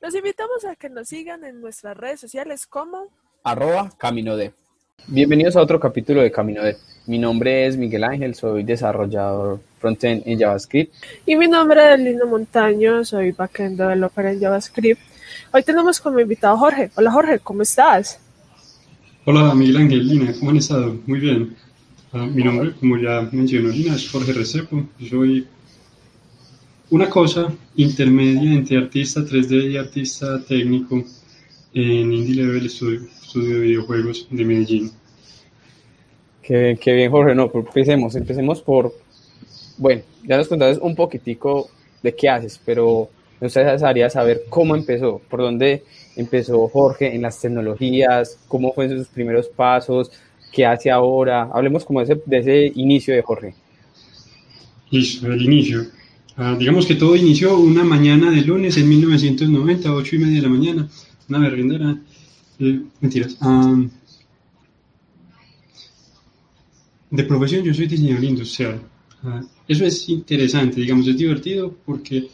Los invitamos a que nos sigan en nuestras redes sociales como arroba Camino de. Bienvenidos a otro capítulo de Camino de. Mi nombre es Miguel Ángel, soy desarrollador frontend en JavaScript. Y mi nombre es Lino Montaño, soy backend developer en JavaScript. Hoy tenemos como invitado a Jorge. Hola Jorge, ¿cómo estás? Hola Miguel Ángel, Lina, ¿cómo han estado? Muy bien. Ah, mi nombre, como ya mencionó Lina, es Jorge Recepo. Soy una cosa intermedia entre artista 3D y artista técnico en Indie Level Studio, estudio de videojuegos de Medellín. Qué, qué bien, Jorge. No, empecemos. Empecemos por. Bueno, ya nos contaste un poquitico de qué haces, pero me gustaría saber cómo empezó, por dónde empezó Jorge en las tecnologías, cómo fueron sus primeros pasos, qué hace ahora. Hablemos como de ese, de ese inicio de Jorge. Listo, el inicio. Ah, digamos que todo inició una mañana de lunes en 1990, 8 y media de la mañana, una berrindera. Eh, mentiras. Ah, de profesión yo soy diseñador industrial. Ah, eso es interesante, digamos, es divertido porque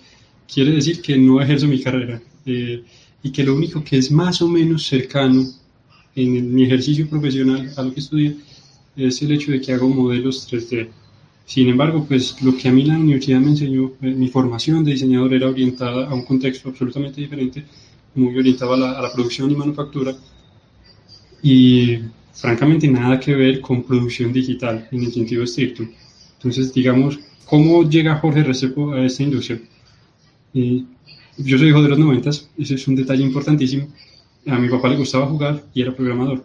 quiere decir que no ejerzo mi carrera eh, y que lo único que es más o menos cercano en mi ejercicio profesional a lo que estudié es el hecho de que hago modelos 3D. Sin embargo, pues lo que a mí la universidad me enseñó, eh, mi formación de diseñador era orientada a un contexto absolutamente diferente, muy orientado a la, a la, producción y manufactura, y francamente nada que ver con producción digital en el sentido estricto. Entonces, digamos, ¿cómo llega Jorge Recepo a esta industria? Yo soy hijo de los noventas, ese es un detalle importantísimo. A mi papá le gustaba jugar y era programador.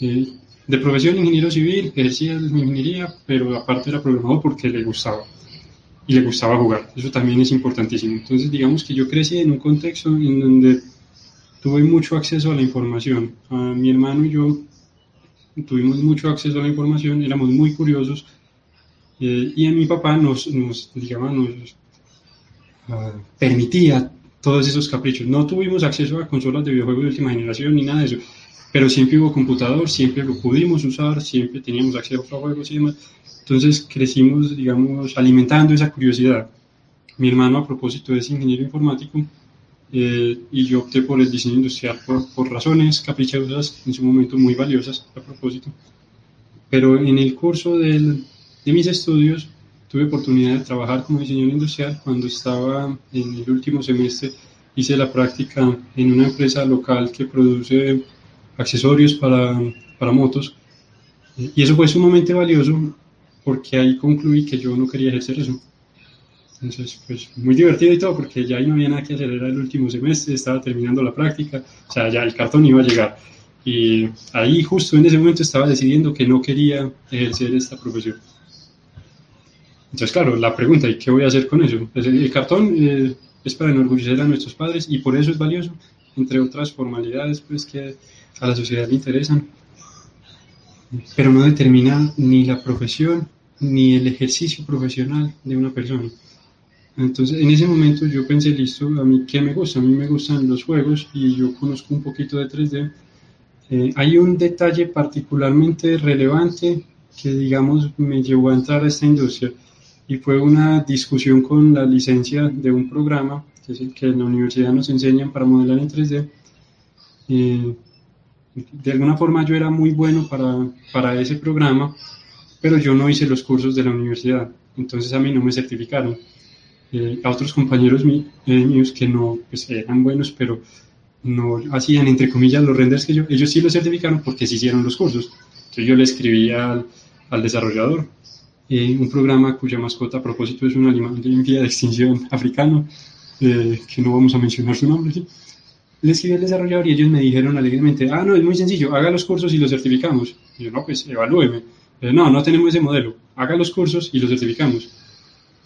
Eh, de profesión ingeniero civil, ejercía mi ingeniería, pero aparte era programador porque le gustaba y le gustaba jugar. Eso también es importantísimo. Entonces, digamos que yo crecí en un contexto en donde tuve mucho acceso a la información. A mi hermano y yo tuvimos mucho acceso a la información, éramos muy curiosos eh, y a mi papá nos, nos digamos, nos uh, permitía todos esos caprichos. No tuvimos acceso a consolas de videojuegos de última generación ni nada de eso pero siempre hubo computador, siempre lo pudimos usar, siempre teníamos acceso a juegos y demás. Entonces crecimos, digamos, alimentando esa curiosidad. Mi hermano, a propósito, es ingeniero informático eh, y yo opté por el diseño industrial por, por, razones caprichosas, en su momento muy valiosas, a propósito. Pero en el curso del, de mis estudios tuve oportunidad de trabajar como diseñador industrial cuando estaba en el último semestre. Hice la práctica en una empresa local que produce accesorios para, para motos. Y eso fue sumamente valioso porque ahí concluí que yo no quería ejercer eso. Entonces, pues muy divertido y todo, porque ya ahí no había nada que hacer, era el último semestre, estaba terminando la práctica, o sea, ya el cartón iba a llegar. Y ahí justo en ese momento estaba decidiendo que no quería ejercer esta profesión. Entonces, claro, la pregunta, ¿y qué voy a hacer con eso? Pues el, cartón eh, es para enorgullecer a nuestros padres y por eso es valioso, entre otras formalidades pues que a la sociedad le interesan, pero no determina ni la profesión ni el ejercicio profesional de una persona. Entonces, en ese momento yo pensé, listo, a mí qué me gusta, a mí me gustan los juegos y yo conozco un poquito de 3D. Eh, hay un detalle particularmente relevante que, digamos, me llevó a entrar a esta industria y fue una discusión con la licencia de un programa que, es el que en la universidad nos enseñan para modelar en 3D. Eh, de alguna forma yo era muy bueno para, para ese programa, pero yo no hice los cursos de la universidad, entonces a mí no me certificaron. Eh, a otros compañeros eh, míos que no pues, eran buenos, pero no hacían, entre comillas, los renders que yo, ellos sí los certificaron porque sí hicieron los cursos. Entonces yo le escribí al, al desarrollador, eh, un programa cuya mascota a propósito es un animal en vía de extinción africano, eh, que no vamos a mencionar su nombre, ¿sí? Le escribí al desarrollador y ellos me dijeron alegremente, ah, no, es muy sencillo, haga los cursos y los certificamos. Y yo, no, pues evalúeme. Pero, no, no tenemos ese modelo, haga los cursos y los certificamos.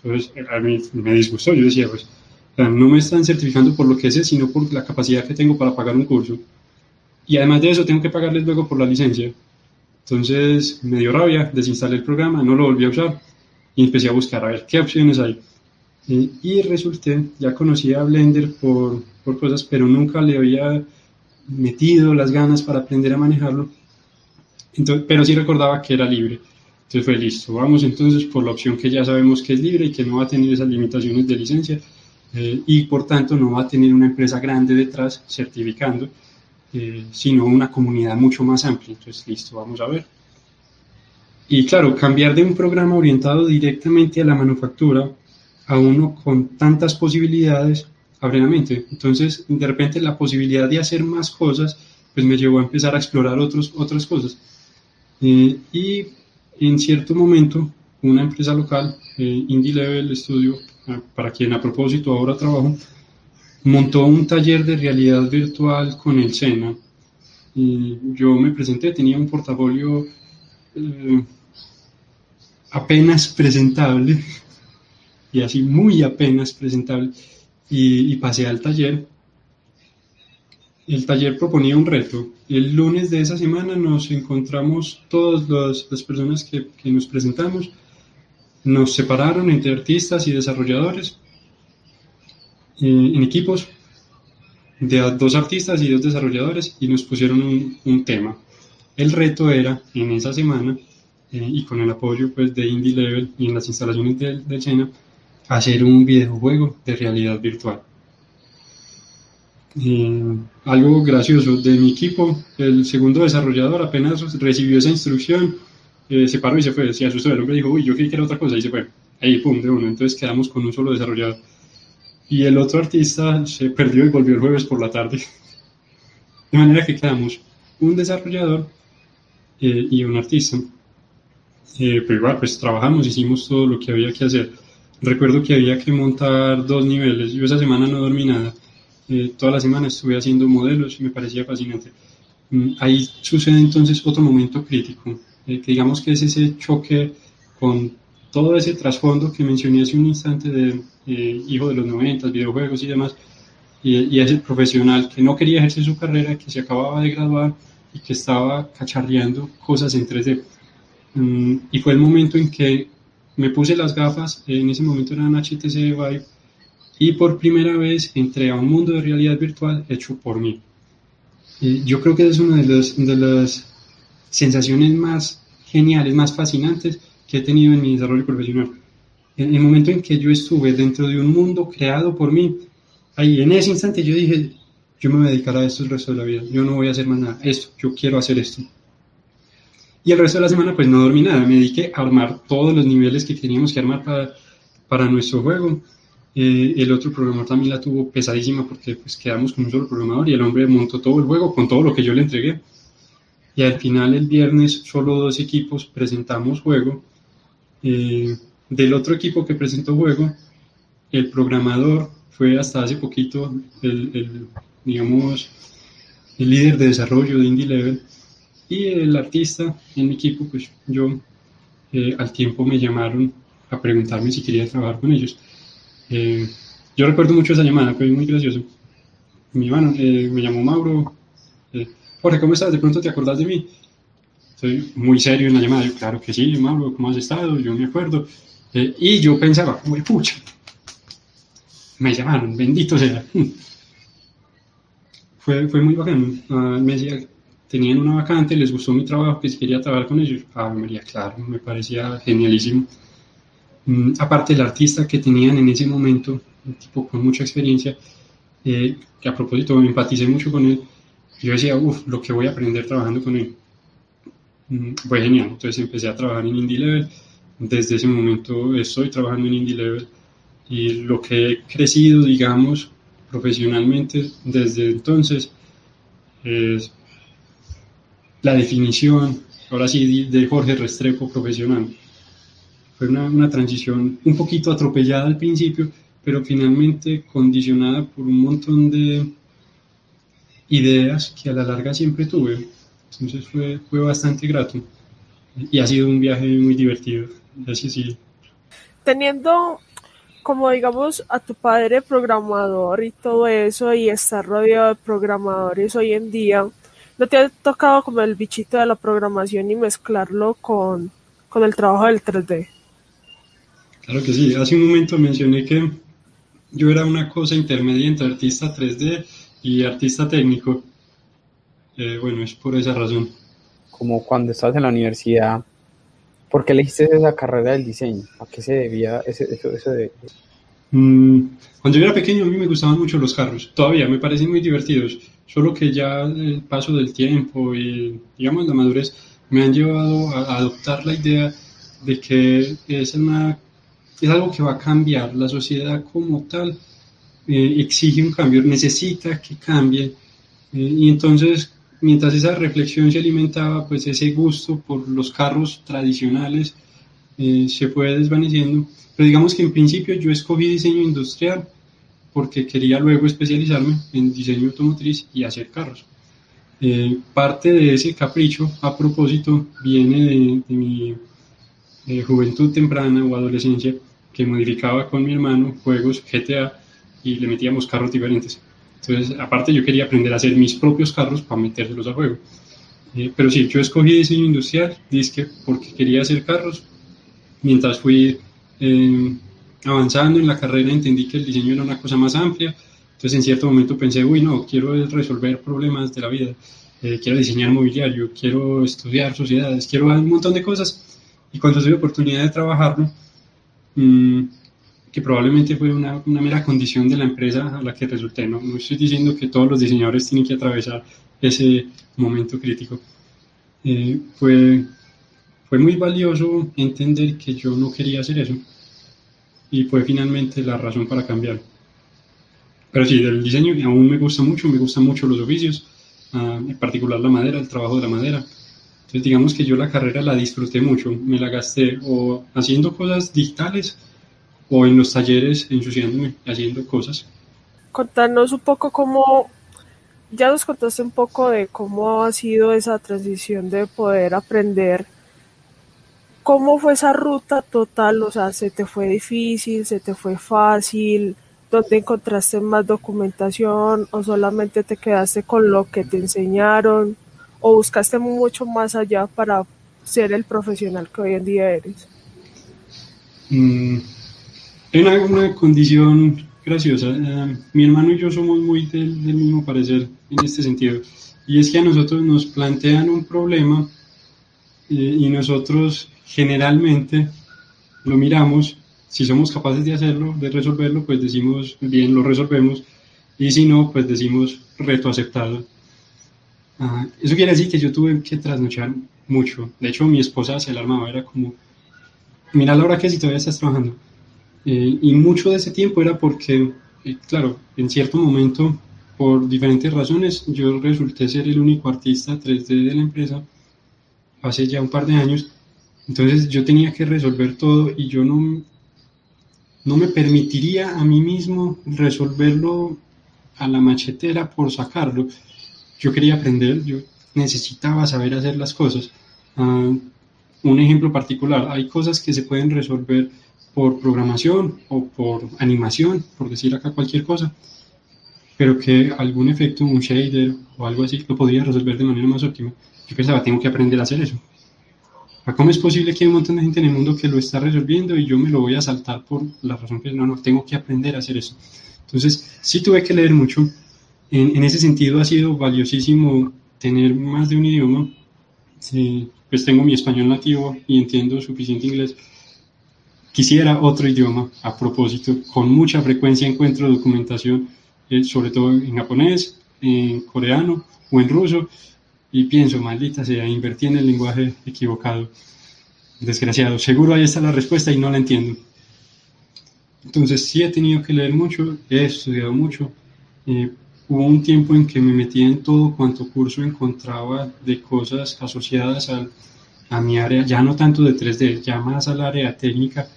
Entonces, a mí me disgustó, yo decía, pues, no me están certificando por lo que sé, sino por la capacidad que tengo para pagar un curso. Y además de eso, tengo que pagarles luego por la licencia. Entonces, me dio rabia, desinstalé el programa, no lo volví a usar y empecé a buscar a ver qué opciones hay. Y, y resulté, ya conocía a Blender por, por cosas, pero nunca le había metido las ganas para aprender a manejarlo. Entonces, pero sí recordaba que era libre. Entonces fue listo, vamos entonces por la opción que ya sabemos que es libre y que no va a tener esas limitaciones de licencia. eh, y por tanto no va a tener una empresa grande detrás certificando, eh, sino una comunidad mucho más amplia. Entonces, listo, vamos a ver. Y claro, cambiar de un programa orientado directamente a la manufactura a uno con tantas posibilidades abre la mente. Entonces, de repente la posibilidad de hacer más cosas, pues me llevó a empezar a explorar otros, otras cosas. Eh, y en cierto momento, una empresa local, eh, Indie Level Studio, ah, para quien a propósito ahora trabajo, montó un taller de realidad virtual con el SENA. Y yo me presenté, tenía un portafolio eh, apenas presentable, y así muy apenas presentable, y, pasé al taller. El taller proponía un reto. El lunes de esa semana nos encontramos todas las, personas que, que nos presentamos, nos separaron entre artistas y desarrolladores eh, en equipos de dos artistas y dos desarrolladores y nos pusieron un, un tema. El reto era en esa semana eh, y con el apoyo pues, de Indie Level y en las instalaciones de, de China, hacer un videojuego de realidad virtual. Eh, algo gracioso de mi equipo, el segundo desarrollador apenas recibió esa instrucción, eh, se paró y se fue, se asustó, el hombre dijo, uy, yo creí que era otra cosa, y se fue, ahí, pum, de uno, entonces quedamos con un solo desarrollador. Y el otro artista se perdió y volvió el jueves por la tarde. De manera que quedamos un desarrollador y un artista. Eh, pero igual, pues trabajamos, hicimos todo lo que había que hacer. Recuerdo que había que montar dos niveles. Yo esa semana no dormí nada. Eh, toda la semana estuve haciendo modelos y me parecía fascinante. Mm, ahí sucede entonces otro momento crítico, eh, que digamos que es ese choque con todo ese trasfondo que mencioné hace un instante de hijo de los 90, videojuegos y demás, y, y ese profesional que no quería ejercer su carrera, que se acababa de graduar y que estaba cacharreando cosas en 3D. Mm, y fue el momento en que me puse las gafas, en ese momento eran HTC Vive, y por primera vez entré a un mundo de realidad virtual hecho por mí. Y yo creo que es una de, de las sensaciones más geniales, más fascinantes que he tenido en mi desarrollo profesional. En el momento en que yo estuve dentro de un mundo creado por mí, ahí en ese instante yo dije, yo me voy a a esto el resto de la vida, yo no voy a hacer más nada, esto, yo quiero hacer esto. Y el resto de la semana pues no dormí nada, me dediqué a armar todos los niveles que teníamos que armar para, para nuestro juego. Eh, el otro programador también la tuvo pesadísima porque pues quedamos con un solo programador y el hombre montó todo el juego con todo lo que yo le entregué. Y al final el viernes solo dos equipos presentamos juego. Eh, del otro equipo que presentó juego, el programador fue hasta hace poquito el, el digamos, el líder de desarrollo de Indie Level y el artista en mi equipo, pues yo eh, al tiempo me llamaron a preguntarme si quería trabajar con ellos. Eh, yo recuerdo mucho esa llamada, fue muy gracioso. Mi hermano eh, me llamó Mauro. Jorge, ¿cómo estás? ¿De pronto te acordás de mí? Estoy muy serio en la llamada. Yo, claro que sí, Mauro, ¿cómo has estado? Yo me acuerdo. y yo pensaba, uy, pucha, me llamaron, bendito sea. fue, fue muy bacano. Ah, me decía, tenían una vacante, les gustó mi trabajo, que si quería trabajar con ellos. Ah, María, claro, me parecía genialísimo. Mm, aparte, el artista que tenían en ese momento, un tipo con mucha experiencia, eh, que a propósito me empaticé mucho con él, yo decía, uff, lo que voy a aprender trabajando con él. Mm, fue genial, entonces empecé a trabajar en Indie Level. Desde ese momento estoy trabajando en Indie Level y lo que he crecido, digamos, profesionalmente desde entonces es la definición, ahora sí, de Jorge Restrepo profesional. Fue una, una, transición un poquito atropellada al principio, pero finalmente condicionada por un montón de ideas que a la larga siempre tuve. Entonces fue, fue bastante grato y ha sido un viaje muy divertido. Así sí. Teniendo como digamos a tu padre programador y todo eso y estar rodeado de programadores hoy en día, ¿No te ha tocado como el bichito de la programación y mezclarlo con, con el trabajo del 3D? Claro que sí. Hace un momento mencioné que yo era una cosa intermedia entre artista 3D y artista técnico. Eh, bueno, es por esa razón. Como cuando estabas en la universidad, ¿por qué elegiste esa carrera del diseño? ¿A qué se debía ese, eso, eso de... Mm, cuando yo era pequeño a mí me gustaban mucho los carros, todavía me parecen muy divertidos, solo que ya el paso del tiempo y digamos la madurez me han llevado a adoptar la idea de que es, es algo que va a cambiar, la sociedad como tal. Eh, exige un cambio, necesita que cambie. Eh, y entonces mientras esa reflexión se alimentaba, pues ese gusto por los carros tradicionales eh, se fue desvaneciendo. Pero digamos que en principio yo escogí diseño industrial porque quería luego especializarme en diseño automotriz y hacer carros. Eh, parte de ese capricho, a propósito, viene de, mi juventud temprana o adolescencia, que modificaba con mi hermano juegos GTA y le metíamos carros diferentes. Entonces, aparte yo quería aprender a hacer mis propios carros para metérselos a juego. Eh, pero sí, yo escogí diseño industrial, disque, porque quería hacer carros. Mientras fui eh, avanzando en la carrera entendí que el diseño era una cosa más amplia. Entonces en cierto momento pensé, uy, no, quiero resolver problemas de la vida. Eh, quiero diseñar mobiliario, quiero estudiar sociedades, quiero un montón de cosas. Y cuando tuve oportunidad de trabajarlo, mmm, que probablemente fue una, una, mera condición de la empresa a la que resulté. ¿no? no estoy diciendo que todos los diseñadores tienen que atravesar ese momento crítico. Eh, fue, fue muy valioso entender que yo no quería hacer eso y fue finalmente la razón para cambiar. Pero sí, del diseño aún me gusta mucho, me gustan mucho los oficios, uh, en particular la madera, el trabajo de la madera. Entonces digamos que yo la carrera la disfruté mucho, me la gasté o haciendo cosas digitales o en los talleres ensuciándome, haciendo cosas. Contanos un poco cómo, ya nos contaste un poco de cómo ha sido esa transición de poder aprender. ¿Cómo fue esa ruta total? O sea, ¿se te fue difícil? ¿Se te fue fácil? ¿Dónde encontraste más documentación? ¿O solamente te quedaste con lo que te enseñaron? ¿O buscaste mucho más allá para ser el profesional que hoy en día eres? Mm, hay una, condición graciosa. Eh, mi hermano y yo somos muy del, mismo parecer en este sentido. Y es que a nosotros nos plantean un problema eh, y nosotros generalmente lo miramos. Si somos capaces de hacerlo, de resolverlo, pues decimos bien, lo resolvemos. Y si no, pues decimos reto aceptado. Ah, eso quiere decir que yo tuve que trasnochar mucho. De hecho, mi esposa se alarmaba, era como, mira la hora que si todavía estás trabajando eh, y mucho de ese tiempo era porque, eh, claro, en cierto momento, por diferentes razones, yo resulté ser el único artista 3D de la empresa hace ya un par de años. Entonces yo tenía que resolver todo y yo no, no me permitiría a mí mismo resolverlo a la machetera por sacarlo. Yo quería aprender, yo necesitaba saber hacer las cosas. Ah, un ejemplo particular, hay cosas que se pueden resolver por programación o por animación, por decir acá cualquier cosa, pero que algún efecto, un shader o algo así, lo podría resolver de manera más óptima. Yo pensaba, tengo que aprender a hacer eso. ¿Cómo es posible que hay un montón de gente en el mundo que lo está resolviendo y yo me lo voy a saltar por la razón que no, no, tengo que aprender a hacer eso? Entonces, sí tuve que leer mucho. En, en ese sentido ha sido valiosísimo tener más de un idioma. Sí, pues tengo mi español nativo y entiendo suficiente inglés Quisiera otro idioma, a propósito, con mucha frecuencia encuentro documentación, eh, sobre todo en japonés, en coreano o en ruso, y pienso, maldita sea, invertí en el lenguaje equivocado. Desgraciado, seguro ahí está la respuesta y no la entiendo. Entonces sí he tenido que leer mucho, he estudiado mucho. Eh, hubo un tiempo en que me metí en todo cuanto curso encontraba de cosas asociadas a, a mi área, ya no tanto de 3D, ya más al área técnica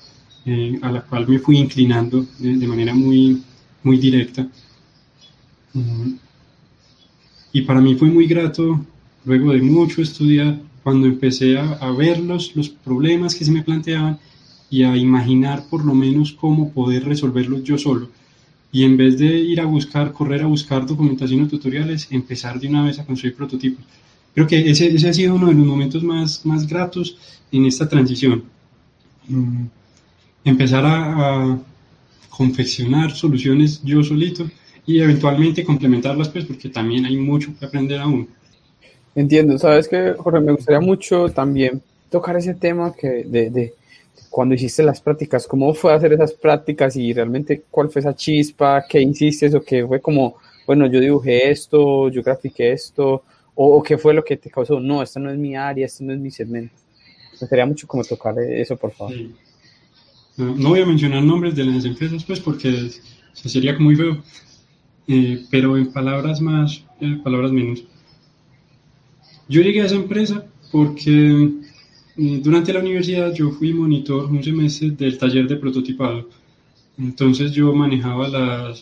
eh, a la cual me fui inclinando de, manera muy, muy directa. Mm. y para mí fue muy grato, luego de mucho estudiar, cuando empecé a, a ver los, los problemas que se me planteaban y a imaginar por lo menos cómo poder resolverlos yo solo. Y en vez de ir a buscar, correr a buscar documentación o tutoriales, empezar de una vez a construir prototipos. Creo que ese, ese ha sido uno de los momentos más, más gratos en esta transición. Mm empezar a, confeccionar soluciones yo solito y eventualmente complementarlas, pues porque también hay mucho que aprender aún. Entiendo, sabes que Jorge, me gustaría mucho también tocar ese tema que de, cuando hiciste las prácticas, ¿cómo fue hacer esas prácticas y realmente cuál fue esa chispa? ¿Qué hiciste? ¿O qué fue como, bueno, yo dibujé esto, yo grafiqué esto? ¿O, qué fue lo que te causó? No, esta no es mi área, esto no es mi segmento. Me gustaría mucho como tocar eso, por favor. No, voy a mencionar nombres de las empresas, pues, porque sería como muy feo. Eh, pero en palabras más, eh, palabras menos. Yo llegué a esa empresa porque durante la universidad yo fui monitor un semestre del taller de prototipado. Entonces yo manejaba la,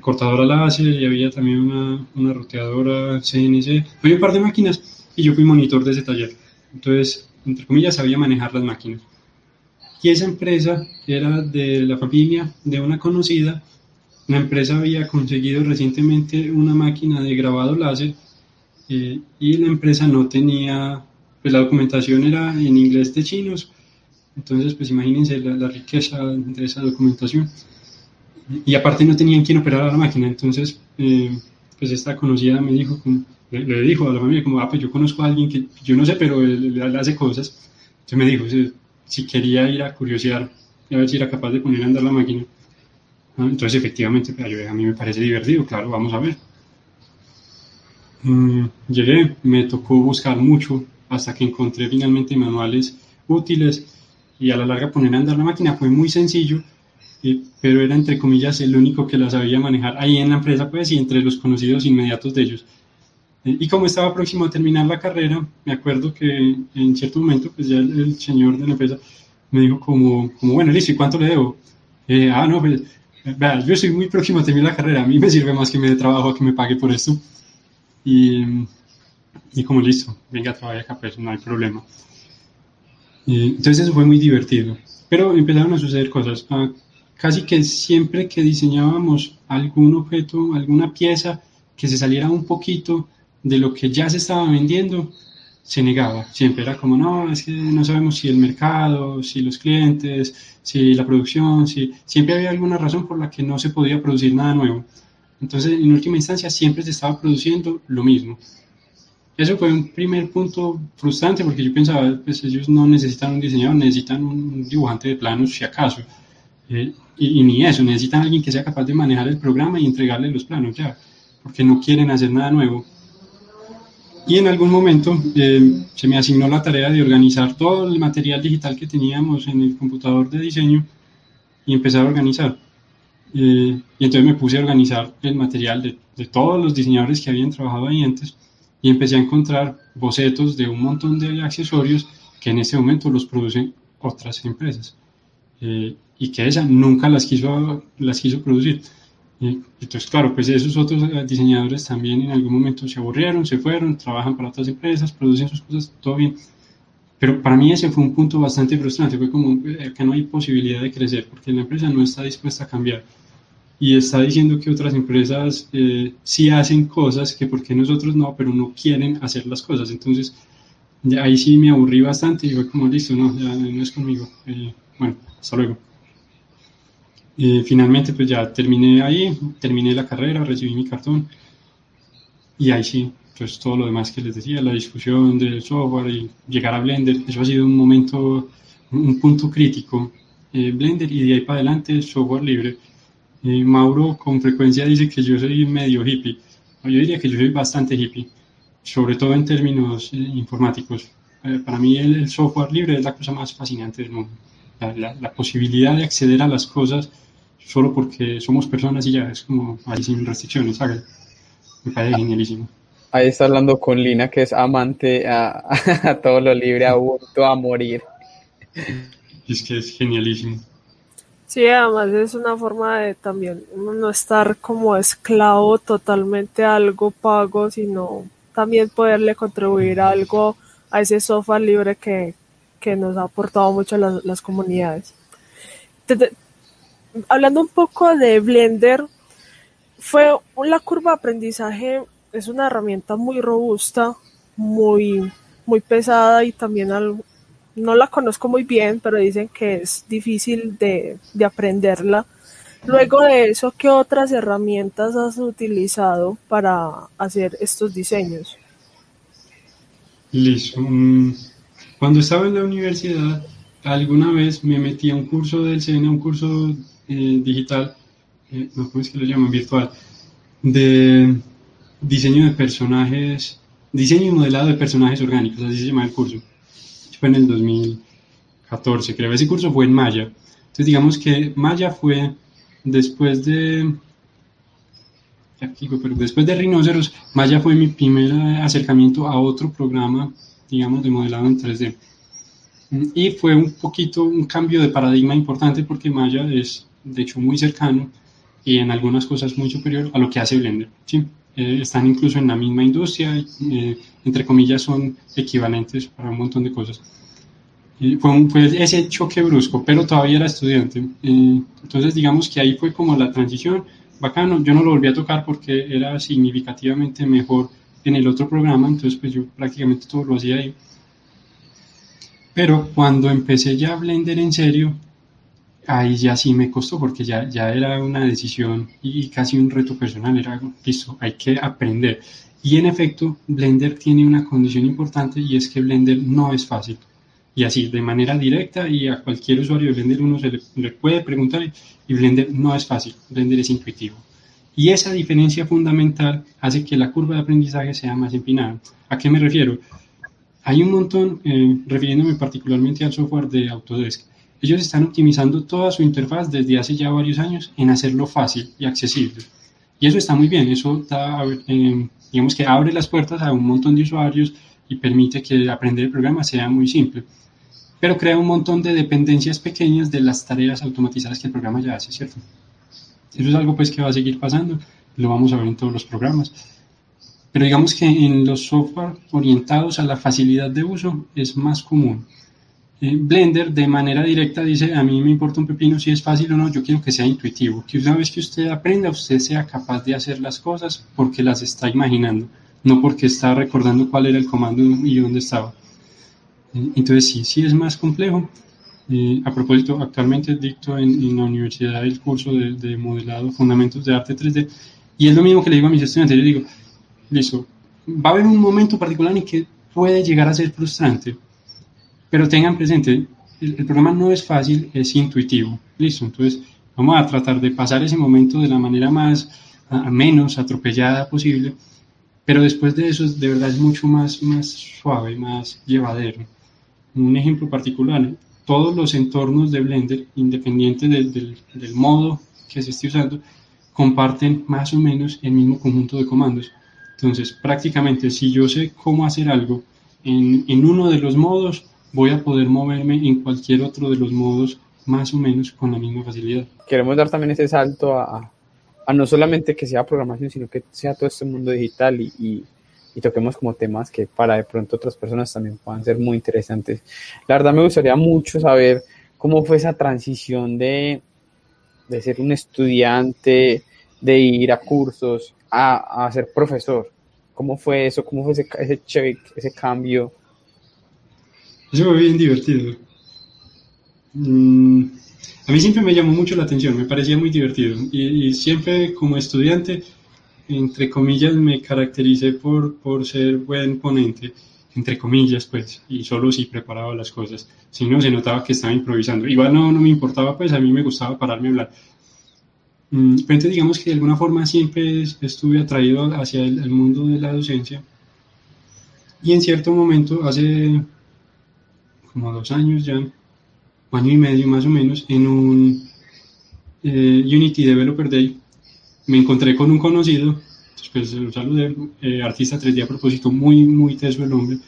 cortadora láser y había también una, una roteadora CNC. Había un par de máquinas y yo fui monitor de ese taller. Entonces, entre comillas, sabía manejar las máquinas. Y esa empresa era de la familia de una conocida. La empresa había conseguido recientemente una máquina de grabado láser eh, y la empresa no tenía pues la documentación era en inglés de chinos, entonces pues imagínense la, riqueza de esa documentación. Y aparte no tenían quien operar la máquina, entonces eh, pues esta conocida me dijo, le, dijo a la familia como, ah, pues yo conozco a alguien que yo no sé, pero él, hace cosas. Entonces me dijo si, quería ir a curiosear, a ver si era capaz de poner a andar la máquina. Ah, entonces efectivamente, pues, a mí me parece divertido, claro, vamos a ver. Mm, llegué, me tocó buscar mucho hasta que encontré finalmente manuales útiles y a la larga poner a andar la máquina fue muy sencillo, pero era entre comillas el único que la sabía manejar ahí en la empresa pues y entre los conocidos inmediatos de ellos. Y como estaba próximo a terminar la carrera, me acuerdo que en cierto momento pues ya el, señor de la empresa me dijo como, como bueno, listo, ¿y cuánto le debo? Eh, ah, no, pues, vea, yo soy muy próximo a terminar la carrera, a mí me sirve más que me dé trabajo que me pague por esto. Y y como listo, venga, trabaja acá, pues no hay problema. Entonces eso fue muy divertido. Pero empezaron a suceder cosas. Ah, casi que siempre que diseñábamos algún objeto, alguna pieza que se saliera un poquito de lo que ya se estaba vendiendo, se negaba. Siempre era como, no, es que no sabemos si el mercado, si los clientes, si la producción, si... Siempre había alguna razón por la que no se podía producir nada nuevo. Entonces, en última instancia, siempre se estaba produciendo lo mismo. Eso fue un primer punto frustrante porque yo pensaba, pues ellos no necesitan un diseñador, necesitan un dibujante de planos si acaso. Eh, y, ni eso, necesitan alguien que sea capaz de manejar el programa y entregarle los planos ya, porque no quieren hacer nada nuevo. Y en algún momento eh, se me asignó la tarea de organizar todo el material digital que teníamos en el computador de diseño y empezar a organizar. Eh, y entonces me puse a organizar el material de, de todos los diseñadores que habían trabajado ahí antes y empecé a encontrar bocetos de un montón de accesorios que en ese momento los producen otras empresas eh, y que ella nunca las quiso, las quiso producir. entonces, claro, pues esos otros diseñadores también en algún momento se aburrieron, se fueron, trabajan para otras empresas, producen sus cosas, todo bien. Pero para mí ese fue un punto bastante frustrante, fue como eh, que no hay posibilidad de crecer porque la empresa no está dispuesta a cambiar y está diciendo que otras empresas eh, sí hacen cosas que por qué nosotros no, pero no quieren hacer las cosas. Entonces, ahí sí me aburrí bastante y fue como, listo, no, ya no es conmigo. Eh, bueno, hasta luego. y finalmente, pues ya terminé ahí, terminé la carrera, recibí mi cartón y ahí sí, pues todo lo demás que les decía, la discusión del software y llegar a Blender, eso ha sido un momento, un punto crítico. Eh, Blender y de ahí para adelante software libre Mauro con frecuencia dice que yo soy medio hippie. Yo diría que yo soy bastante hippie, sobre todo en términos eh, informáticos. Eh, para mí el, software libre es la cosa más fascinante del mundo. La, posibilidad de acceder a las cosas solo porque somos personas y ya es como ahí sin restricciones. Me parece genialísimo. Ahí está hablando con Lina, que es amante a, todo lo libre, a a morir. Es que es genialísimo. Sí, además es una forma de también no estar como esclavo totalmente a algo pago, sino también poderle contribuir algo a ese software libre que, nos ha aportado mucho las, las comunidades. hablando un poco de Blender, fue la curva de aprendizaje, es una herramienta muy robusta, muy, muy pesada y también algo no la conozco muy bien, pero dicen que es difícil de, aprenderla. Luego de eso, ¿qué otras herramientas has utilizado para hacer estos diseños? Listo. Mm, cuando estaba en la universidad, alguna vez me metí a un curso del SENA, un curso eh, digital, eh, no, ¿cómo es que lo llaman? Virtual, de diseño de personajes, diseño y modelado de personajes orgánicos, así se llama el curso. Fue en el 2014, creo. Ese curso fue en Maya. Entonces, digamos que Maya fue después de. pero después de Rhinoceros, Maya fue mi primer acercamiento a otro programa, digamos, de modelado en 3D. Y fue un poquito un cambio de paradigma importante porque Maya es, de hecho, muy cercano y en algunas cosas muy superior a lo que hace Blender. ¿sí? Eh, están incluso en la misma industria, eh, entre comillas son equivalentes para un montón de cosas. Fue, un, fue, ese choque brusco, pero todavía era estudiante. Eh, entonces digamos que ahí fue como la transición, bacano, yo no lo volví a tocar porque era significativamente mejor en el otro programa, entonces pues yo prácticamente todo lo hacía ahí. Pero cuando empecé ya a Blender en serio, ahí ya sí me costó porque ya, ya era una decisión y casi un reto personal, era listo, hay que aprender. Y en efecto, Blender tiene una condición importante y es que Blender no es fácil. Y así, de manera directa y a cualquier usuario de Blender uno se le, puede preguntar y Blender no es fácil, Blender es intuitivo. Y esa diferencia fundamental hace que la curva de aprendizaje sea más empinada. ¿A qué me refiero? Hay un montón, eh, refiriéndome particularmente al software de Autodesk, ellos están optimizando toda su interfaz desde hace ya varios años en hacerlo fácil y accesible. Y eso está muy bien, eso da, eh, digamos que abre las puertas a un montón de usuarios y permite que aprender el programa sea muy simple. Pero crea un montón de dependencias pequeñas de las tareas automatizadas que el programa ya hace, ¿cierto? Eso es algo pues que va a seguir pasando, lo vamos a ver en todos los programas. Pero digamos que en los software orientados a la facilidad de uso es más común. Blender de manera directa dice, a mí me importa un pepino si es fácil o no, yo quiero que sea intuitivo, que una vez que usted aprenda, usted sea capaz de hacer las cosas porque las está imaginando, no porque está recordando cuál era el comando y dónde estaba. Entonces sí, sí es más complejo. Eh, a propósito, actualmente dicto en, la universidad el curso de, de, modelado Fundamentos de Arte 3D y es lo mismo que le digo a mis estudiantes, yo digo, listo, va a haber un momento particular en que puede llegar a ser frustrante, pero tengan presente, el, programa no es fácil, es intuitivo, listo, entonces vamos a tratar de pasar ese momento de la manera más, menos atropellada posible, pero después de eso de verdad es mucho más, más suave, más llevadero. Un ejemplo particular, todos los entornos de Blender, independiente del modo que se esté usando, comparten más o menos el mismo conjunto de comandos. Entonces, prácticamente, si yo sé cómo hacer algo en, en, uno de los modos, voy a poder moverme en cualquier otro de los modos más o menos con la misma facilidad. Queremos dar también ese salto a, a no solamente que sea programación, sino que sea todo este mundo digital y, y, y, toquemos como temas que para de pronto otras personas también puedan ser muy interesantes. La verdad me gustaría mucho saber cómo fue esa transición de, de ser un estudiante, de ir a cursos, a, a, ser profesor. ¿Cómo fue eso? ¿Cómo fue ese, ese ese cambio? Eso fue bien divertido. Mm, a mí siempre me llamó mucho la atención, me parecía muy divertido. Y, siempre como estudiante, entre comillas, me caractericé por, por ser buen ponente, entre comillas, pues, y solo si preparaba las cosas. Si no, se notaba que estaba improvisando. Igual no, no me importaba, pues a mí me gustaba pararme a hablar Mm, entonces digamos que de alguna forma siempre estuve atraído hacia el, el, mundo de la docencia y en cierto momento, hace como dos años ya, año y medio más o menos, en un eh, Unity Developer Day, me encontré con un conocido, después lo saludé, eh, artista 3D a propósito, muy, muy teso el hombre,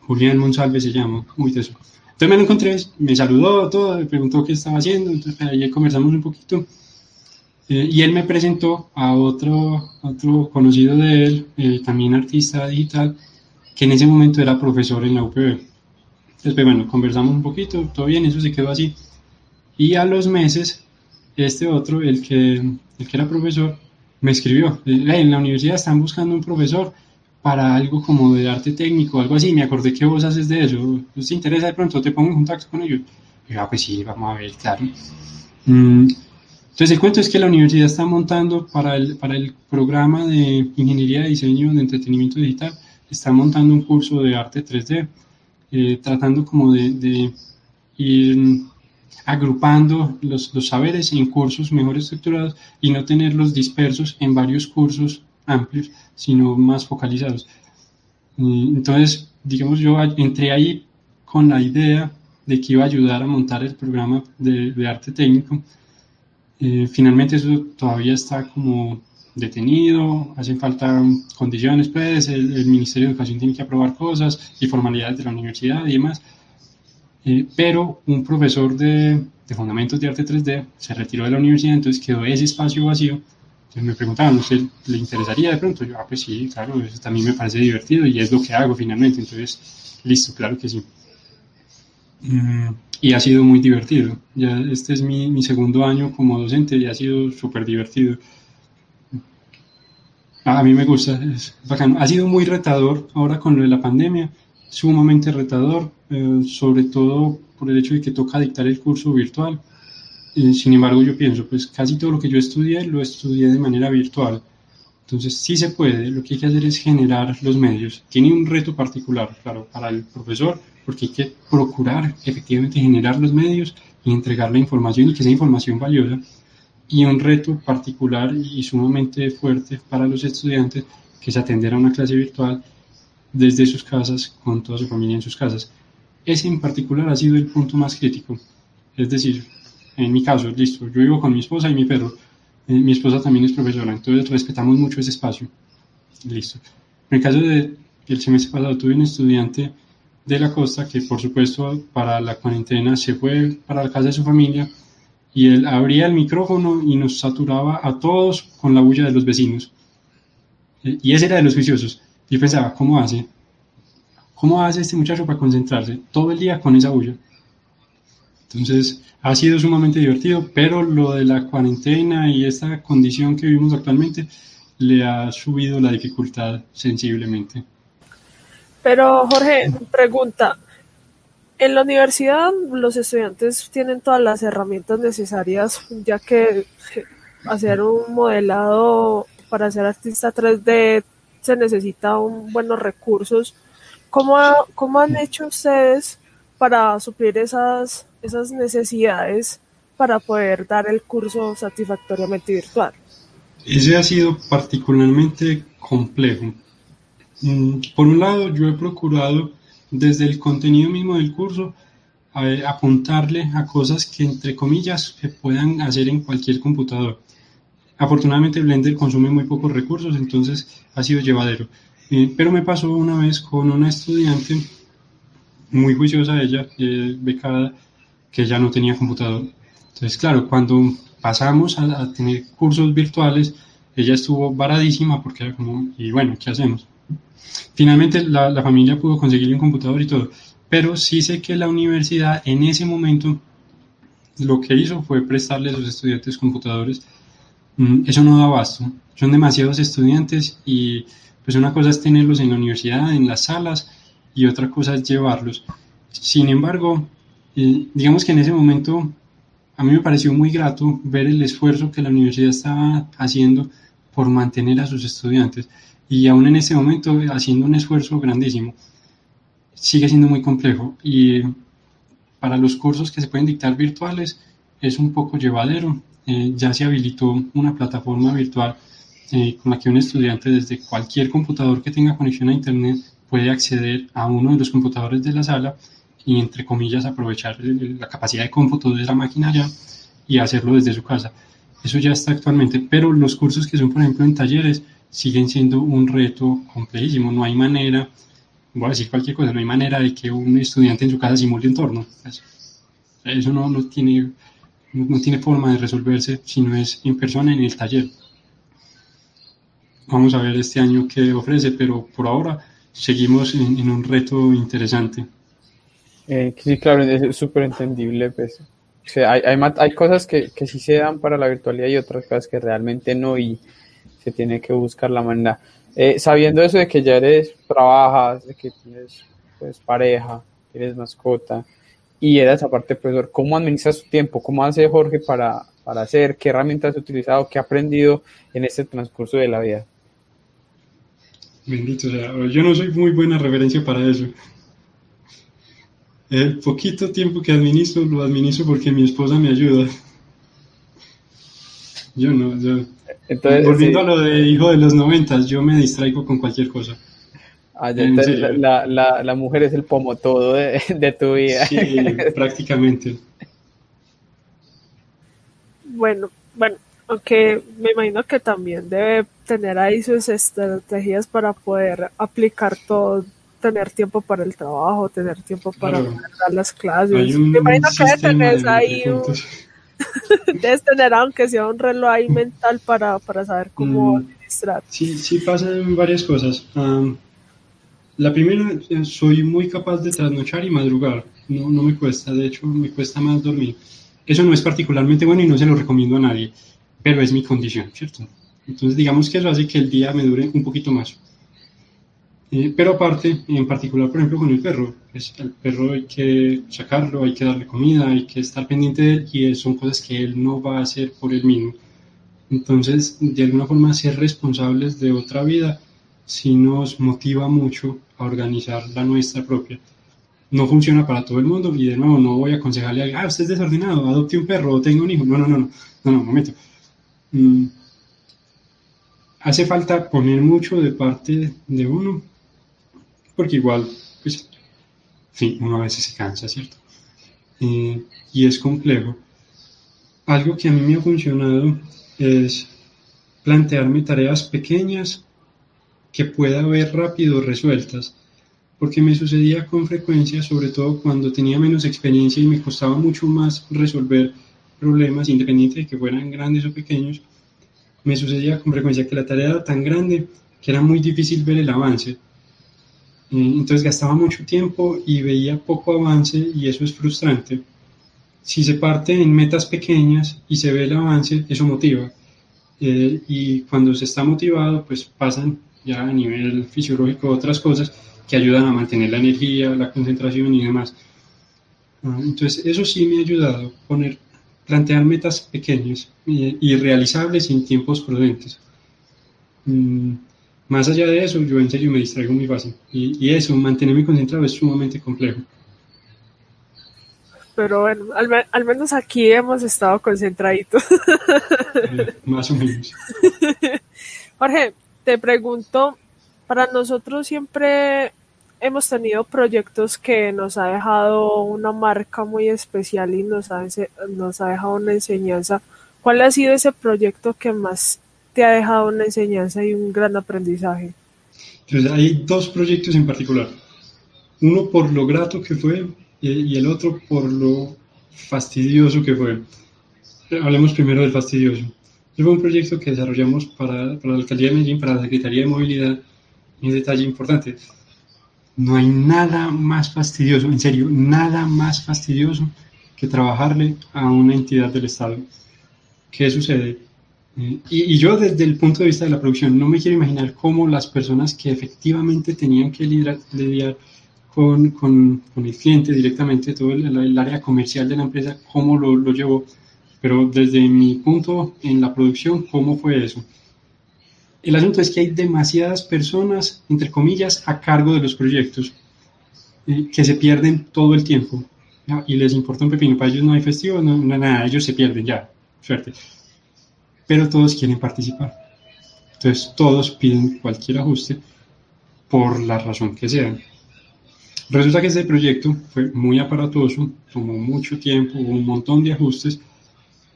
Julián Monsalve se llama, muy teso. Entonces me lo encontré, me saludó, todo, me preguntó qué estaba haciendo, entonces ahí conversamos un poquito eh, y él me presentó a otro, otro conocido de él, eh, también artista digital, que en ese momento era profesor en la UPB. Entonces, pues, bueno, conversamos un poquito, todo bien, eso se quedó así. Y a los meses, este otro, el que, el que era profesor, me escribió, en la universidad están buscando un profesor para algo como de arte técnico, algo así, me acordé que vos haces de eso, ¿te interesa de pronto? ¿Te pongo en contacto con ellos? Y yo, ah, pues sí, vamos a ver, claro. Mm, entonces el cuento es que la universidad está montando para el, para el programa de Ingeniería de Diseño de Entretenimiento Digital, está montando un curso de arte 3D, eh, tratando como de, ir agrupando los, los saberes en cursos mejor estructurados y no tenerlos dispersos en varios cursos amplios, sino más focalizados. Entonces, digamos, yo entré ahí con la idea de que iba a ayudar a montar el programa de, de arte técnico. Eh, finalmente eso todavía está como detenido, hacen falta condiciones, pues el, Ministerio de Educación tiene que aprobar cosas y formalidades de la universidad y demás. Eh, pero un profesor de, de, Fundamentos de Arte 3D se retiró de la universidad, entonces quedó ese espacio vacío. Entonces me preguntaban, ¿usted le interesaría de pronto? Yo, ah, pues sí, claro, eso también me parece divertido y es lo que hago finalmente. Entonces, listo, claro que sí. Mm, y ha sido muy divertido. Ya este es mi, mi segundo año como docente y ha sido súper divertido. A mí me gusta, es bacano. Ha sido muy retador ahora con lo de la pandemia, sumamente retador, eh, sobre todo por el hecho de que toca dictar el curso virtual. Sin embargo, yo pienso, pues casi todo lo que yo estudié lo estudié de manera virtual. Entonces, sí se puede, lo que hay que hacer es generar los medios. Tiene un reto particular, claro, para el profesor, porque hay que procurar efectivamente generar los medios y entregar la información y que sea información valiosa y un reto particular y sumamente fuerte para los estudiantes, que es atender a una clase virtual desde sus casas, con toda su familia en sus casas. Ese en particular ha sido el punto más crítico. Es decir, en mi caso, listo, yo vivo con mi esposa y mi perro. Eh, mi esposa también es profesora, entonces respetamos mucho ese espacio. Listo. En el caso de el semestre pasado tuve un estudiante de la costa que por supuesto para la cuarentena se fue para la casa de su familia y él abría el micrófono y nos saturaba a todos con la bulla de los vecinos. Eh, y ese era de los juiciosos. Y pensaba, ¿cómo hace? ¿Cómo hace este muchacho para concentrarse todo el día con esa bulla? Entonces, ha sido sumamente divertido, pero lo de la cuarentena y esta condición que vivimos actualmente le ha subido la dificultad sensiblemente. Pero, Jorge, pregunta, en la universidad los estudiantes tienen todas las herramientas necesarias, ya que hacer un modelado para ser artista 3D se necesita un, buenos recursos. ¿Cómo, ¿Cómo han hecho ustedes para suplir esas, esas necesidades para poder dar el curso satisfactoriamente virtual? Ese ha sido particularmente complejo. Mm, por un lado, yo he procurado desde el contenido mismo del curso, apuntarle a cosas que, entre comillas, se puedan hacer en cualquier computador. Afortunadamente Blender consume muy pocos recursos, entonces ha sido llevadero. Eh, pero me pasó una vez con una estudiante muy juiciosa, ella, eh, becada, que ya no tenía computador. Entonces, claro, cuando pasamos a, tener cursos virtuales, ella estuvo varadísima porque era como, y bueno, ¿qué hacemos? Finalmente la, familia pudo conseguirle un computador y todo, pero sí sé que la universidad en ese momento lo que hizo fue prestarle a sus estudiantes computadores. Mm, eso no da abasto, son demasiados estudiantes y pues una cosa es tenerlos en la universidad, en las salas, y otra cosa es llevarlos. Sin embargo, eh, digamos que en ese momento a mí me pareció muy grato ver el esfuerzo que la universidad estaba haciendo por mantener a sus estudiantes y aún en ese momento haciendo un esfuerzo grandísimo. Sigue siendo muy complejo y para los cursos que se pueden dictar virtuales es un poco llevadero. Eh, ya se habilitó una plataforma virtual eh, con la que un estudiante desde cualquier computador que tenga conexión a Internet puede acceder a uno de los computadores de la sala y entre comillas aprovechar la capacidad de cómputo de la máquina ya y hacerlo desde su casa. Eso ya está actualmente, pero los cursos que son por ejemplo en talleres siguen siendo un reto complejísimo. No hay manera, voy a decir cualquier cosa, no hay manera de que un estudiante en su casa simule entorno. Eso no, no, tiene, no tiene forma de resolverse si no es en persona en el taller. Vamos a ver este año qué ofrece, pero por ahora seguimos en, un reto interesante. Eh, sí, claro, es súper entendible. Pues. hay, hay, hay, cosas que, que sí se dan para la virtualidad y otras cosas que realmente no. Y, que tiene que buscar la manera. Eh, sabiendo eso de que ya eres, trabajas, de que tienes pues, pareja, tienes mascota y eres aparte profesor, ¿cómo administras tu tiempo? ¿Cómo hace Jorge para, para hacer? ¿Qué herramientas has utilizado? ¿Qué ha aprendido en este transcurso de la vida? Bendito sea, yo no soy muy buena referencia para eso. El poquito tiempo que administro, lo administro porque mi esposa me ayuda. Yo no, yo... Entonces, Volviendo sí. a lo de hijo de los noventas, yo me distraigo con cualquier cosa. Ah, ya, en entonces serio. la, la, la mujer es el pomo todo de, de tu vida. Sí, prácticamente. Bueno, bueno, aunque me imagino que también debe tener ahí sus estrategias para poder aplicar todo, tener tiempo para el trabajo, tener tiempo para Claro. las clases. Me imagino que sistema tenés de ahí un. debes tener aunque sea un reloj ahí mental para, para saber cómo Mm. administrar. Sí, sí pasan varias cosas. Am, la primera, eh, soy muy capaz de trasnochar y madrugar. No, no me cuesta, de hecho, me cuesta más dormir. Eso no es particularmente bueno y no se lo recomiendo a nadie, pero es mi condición, ¿cierto? Entonces, digamos que eso hace que el día me dure un poquito más. Eh, pero aparte, en particular, por ejemplo, con el perro, pues el perro hay que sacarlo, hay que darle comida, hay que estar pendiente de él y son cosas que él no va a hacer por él mismo. Entonces, de alguna forma, ser responsables de otra vida sí nos motiva mucho a organizar la nuestra propia. No funciona para todo el mundo y de nuevo no voy a aconsejarle a alguien, ah, usted es desordenado, adopte un perro o tenga un hijo. No, no, no, no, no, no, un momento. Mm, hace falta poner mucho de parte de uno, porque igual, pues, sí, uno a veces se cansa, ¿cierto? Eh, y es complejo. Algo que a mí me ha funcionado es plantearme tareas pequeñas que pueda ver rápido resueltas, porque me sucedía con frecuencia, sobre todo cuando tenía menos experiencia y me costaba mucho más resolver problemas, independiente de que fueran grandes o pequeños, me sucedía con frecuencia que la tarea era tan grande que era muy difícil ver el avance. Eh, Entonces gastaba mucho tiempo y veía poco avance y eso es frustrante. Si se parte en metas pequeñas y se ve el avance, eso motiva. Eh, y cuando se está motivado, pues pasan ya a nivel fisiológico otras cosas que ayudan a mantener la energía, la concentración y demás. Ah, Entonces, eso sí me ha ayudado, poner, plantear metas pequeñas y, y realizables en tiempos prudentes. Mm, más allá de eso, yo en serio me distraigo muy fácil. Y, y eso, mantenerme concentrado es sumamente complejo. Pero bueno, al, me- al menos aquí hemos estado concentraditos. Eh, más o menos. Jorge, te pregunto, para nosotros siempre hemos tenido proyectos que nos ha dejado una marca muy especial y nos ha, nos ha dejado una enseñanza. ¿Cuál ha sido ese proyecto que más te ha dejado una enseñanza y un gran aprendizaje? Entonces, hay dos proyectos en particular. Uno por lo grato que fue y el otro por lo fastidioso que fue. Hablemos primero del fastidioso. Ese fue un proyecto que desarrollamos para, para la Alcaldía de Medellín, para la Secretaría de Movilidad. Un detalle importante, no hay nada más fastidioso, en serio, nada más fastidioso que trabajarle a una entidad del Estado. ¿Qué sucede? Y, y yo desde el punto de vista de la producción no me quiero imaginar cómo las personas que efectivamente tenían que lidiar, con, con, con el cliente directamente, todo el, el área comercial de la empresa, cómo lo, lo llevó, pero desde mi punto en la producción, ¿cómo fue eso? El asunto es que hay demasiadas personas, entre comillas, a cargo de los proyectos eh, que se pierden todo el tiempo y les importa un pepino. Para ellos no hay festivo, no, no, nada, ellos se pierden ya, suerte. Pero todos quieren participar. Entonces todos piden cualquier ajuste por la razón que sea. Resulta que este proyecto fue muy aparatoso, tomó mucho tiempo, hubo un montón de ajustes,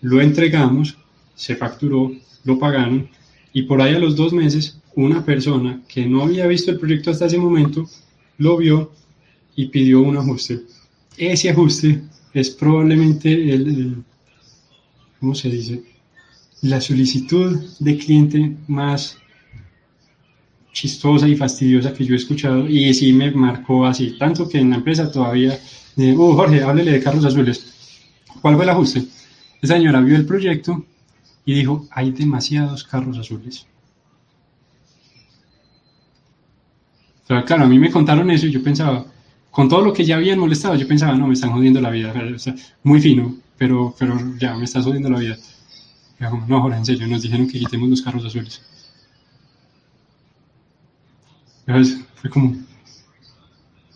lo entregamos, se facturó, lo pagaron y por ahí a los dos meses una persona que no había visto el proyecto hasta ese momento lo vio y pidió un ajuste. Ese ajuste es probablemente el, el ¿cómo se dice? La solicitud de cliente más chistosa y fastidiosa que yo he escuchado y sí me marcó así, tanto que en la empresa todavía, eh, oh Jorge, háblele de carros azules. ¿Cuál fue el ajuste? Esa señora vio el proyecto y dijo, hay demasiados carros azules. Pero claro, a mí me contaron eso y yo pensaba, con todo lo que ya habían molestado, yo pensaba, no, me están jodiendo la vida. O sea, muy fino, pero, pero ya me estás jodiendo la vida. Como, no, Jorge, en serio, nos dijeron que quitemos los carros azules. ¿Sabes? Fue como,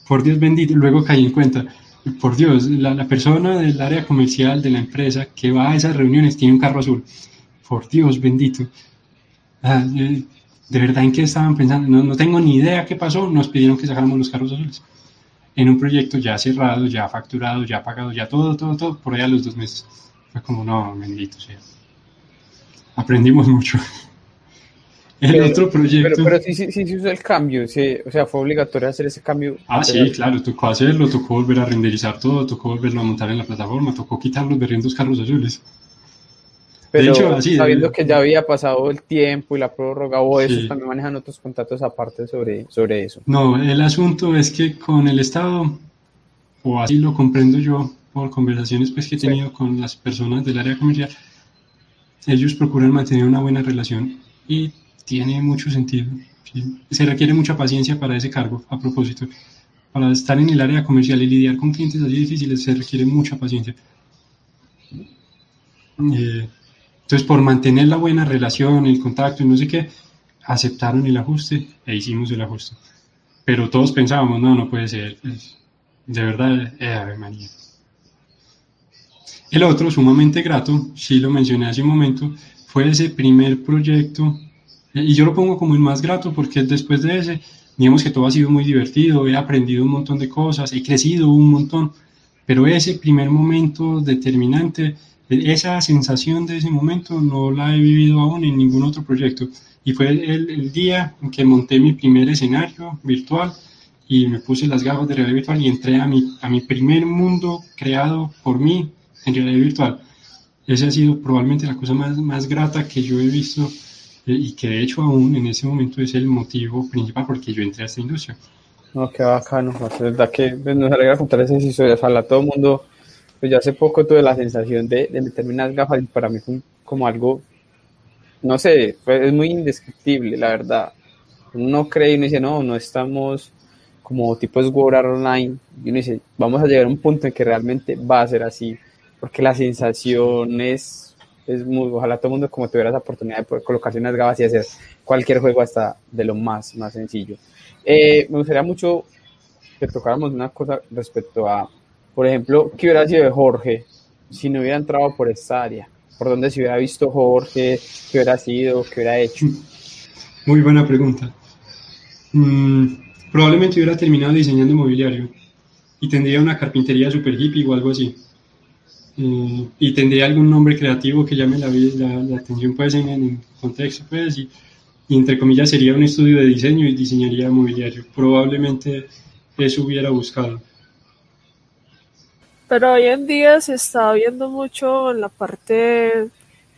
por Dios bendito, luego caí en cuenta. por Dios, la, la, persona del área comercial de la empresa que va a esas reuniones tiene un carro azul. Por Dios bendito. Ah, eh, de verdad en qué estaban pensando. No, no, tengo ni idea qué pasó. Nos pidieron que sacáramos los carros azules. En un proyecto ya cerrado, ya facturado, ya pagado, ya todo, todo, todo, por allá los dos meses. Fue como, no, bendito sea. Aprendimos mucho. El pero, otro proyecto. Pero, pero sí, sí, sí, se usó el cambio, sí, o sea, fue obligatorio hacer ese cambio. Ah, sí, claro, tocó hacerlo, tocó volver a renderizar todo, tocó volverlo a montar en la plataforma, tocó quitar los berriendos carros azules. Pero de hecho, así, sabiendo de... que ya había pasado el tiempo y la prórroga o eso, sí. también manejan otros contratos aparte sobre, sobre eso. No, el asunto es que con el Estado, o así lo comprendo yo por conversaciones pues, que he tenido sí. con las personas del área comercial, ellos procuran mantener una buena relación y tiene mucho sentido. ¿sí? Se requiere mucha paciencia para ese cargo, a propósito. Para estar en el área comercial y lidiar con clientes así difíciles se requiere mucha paciencia. Eh, entonces, por mantener la buena relación, el contacto y no sé qué, aceptaron el ajuste e hicimos el ajuste. Pero todos pensábamos, no, no puede ser. De verdad, eh, Ave María. El otro, sumamente grato, sí lo mencioné hace un momento, fue ese primer proyecto y yo lo pongo como el más grato porque después de ese, digamos que todo ha sido muy divertido, he aprendido un montón de cosas, he crecido un montón, pero ese primer momento determinante, esa sensación de ese momento no la he vivido aún en ningún otro proyecto. Y fue el, día en que monté mi primer escenario virtual y me puse las gafas de realidad virtual y entré a mi primer mundo creado por mí en realidad virtual. Esa ha sido probablemente la cosa más, más grata que yo he visto y que de hecho aún en ese momento es el motivo principal porque yo entré a esta industria. No, qué bacano, es verdad que pues, nos alegra contar esas historias, ojalá todo el mundo, pues yo hace poco tuve la sensación de, de meterme unas gafas y para mí fue como algo, no sé, pues, es muy indescriptible, la verdad. Uno cree y uno dice, no, no estamos como tipo Art Online, y uno dice, vamos a llegar a un punto en que realmente va a ser así, porque la sensación es muy, ojalá todo el mundo como tuviera esa oportunidad de poder colocarse unas gafas y hacer cualquier juego hasta de lo más, más sencillo. Eh, me gustaría mucho que tocáramos una cosa respecto a, por ejemplo, ¿qué hubiera sido de Jorge si no hubiera entrado por esta área? ¿Por dónde se hubiera visto Jorge? ¿Qué hubiera sido? ¿Qué hubiera hecho? Muy buena pregunta. Mm, probablemente hubiera terminado diseñando mobiliario y tendría una carpintería super hippie o algo así. Eh, y tendría algún nombre creativo que llame la, la, la atención pues en, el contexto pues y, y, entre comillas sería un estudio de diseño y diseñaría mobiliario. Probablemente eso hubiera buscado. Pero hoy en día se está viendo mucho en la parte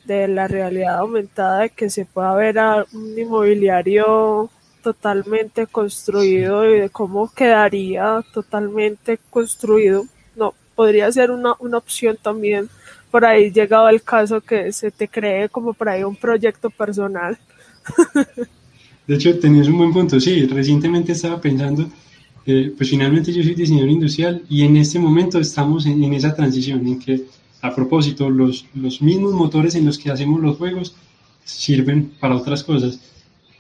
de la realidad aumentada de que se pueda ver a un inmobiliario totalmente construido y de cómo quedaría totalmente construido podría ser una, una opción también por ahí llegado el caso que se te cree como por ahí un proyecto personal. De hecho, tenías un buen punto. Sí, recientemente estaba pensando, eh, pues finalmente yo soy diseñador industrial y en este momento estamos en, en, esa transición en que, a propósito, los, los mismos motores en los que hacemos los juegos sirven para otras cosas.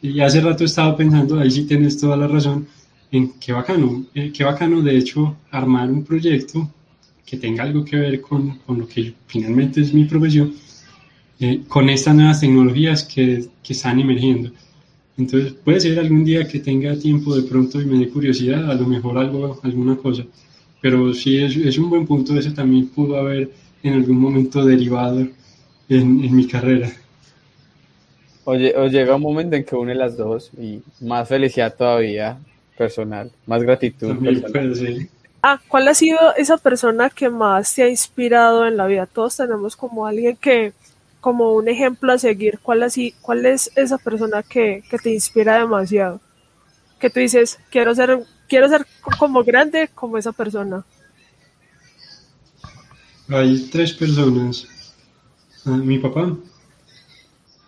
Y hace rato estaba pensando, ahí sí tienes toda la razón, en qué bacano, eh, qué bacano de hecho armar un proyecto que tenga algo que ver con, con lo que finalmente es mi profesión, eh, con estas nuevas tecnologías que, que, están emergiendo. Entonces, puede ser algún día que tenga tiempo de pronto y me dé curiosidad, a lo mejor algo, alguna cosa. Pero sí, es, es un buen punto, eso también pudo haber en algún momento derivado en, en mi carrera. Oye, o llega un momento en que une las dos y más felicidad todavía personal, más gratitud. También personal. Ah, ¿cuál ha sido esa persona que más te ha inspirado en la vida? Todos tenemos como alguien que, como un ejemplo a seguir. ¿Cuál, así, es esa persona que, que te inspira demasiado? Que tú dices, quiero ser, quiero ser como grande como esa persona. Hay tres personas. Ah, mi papá,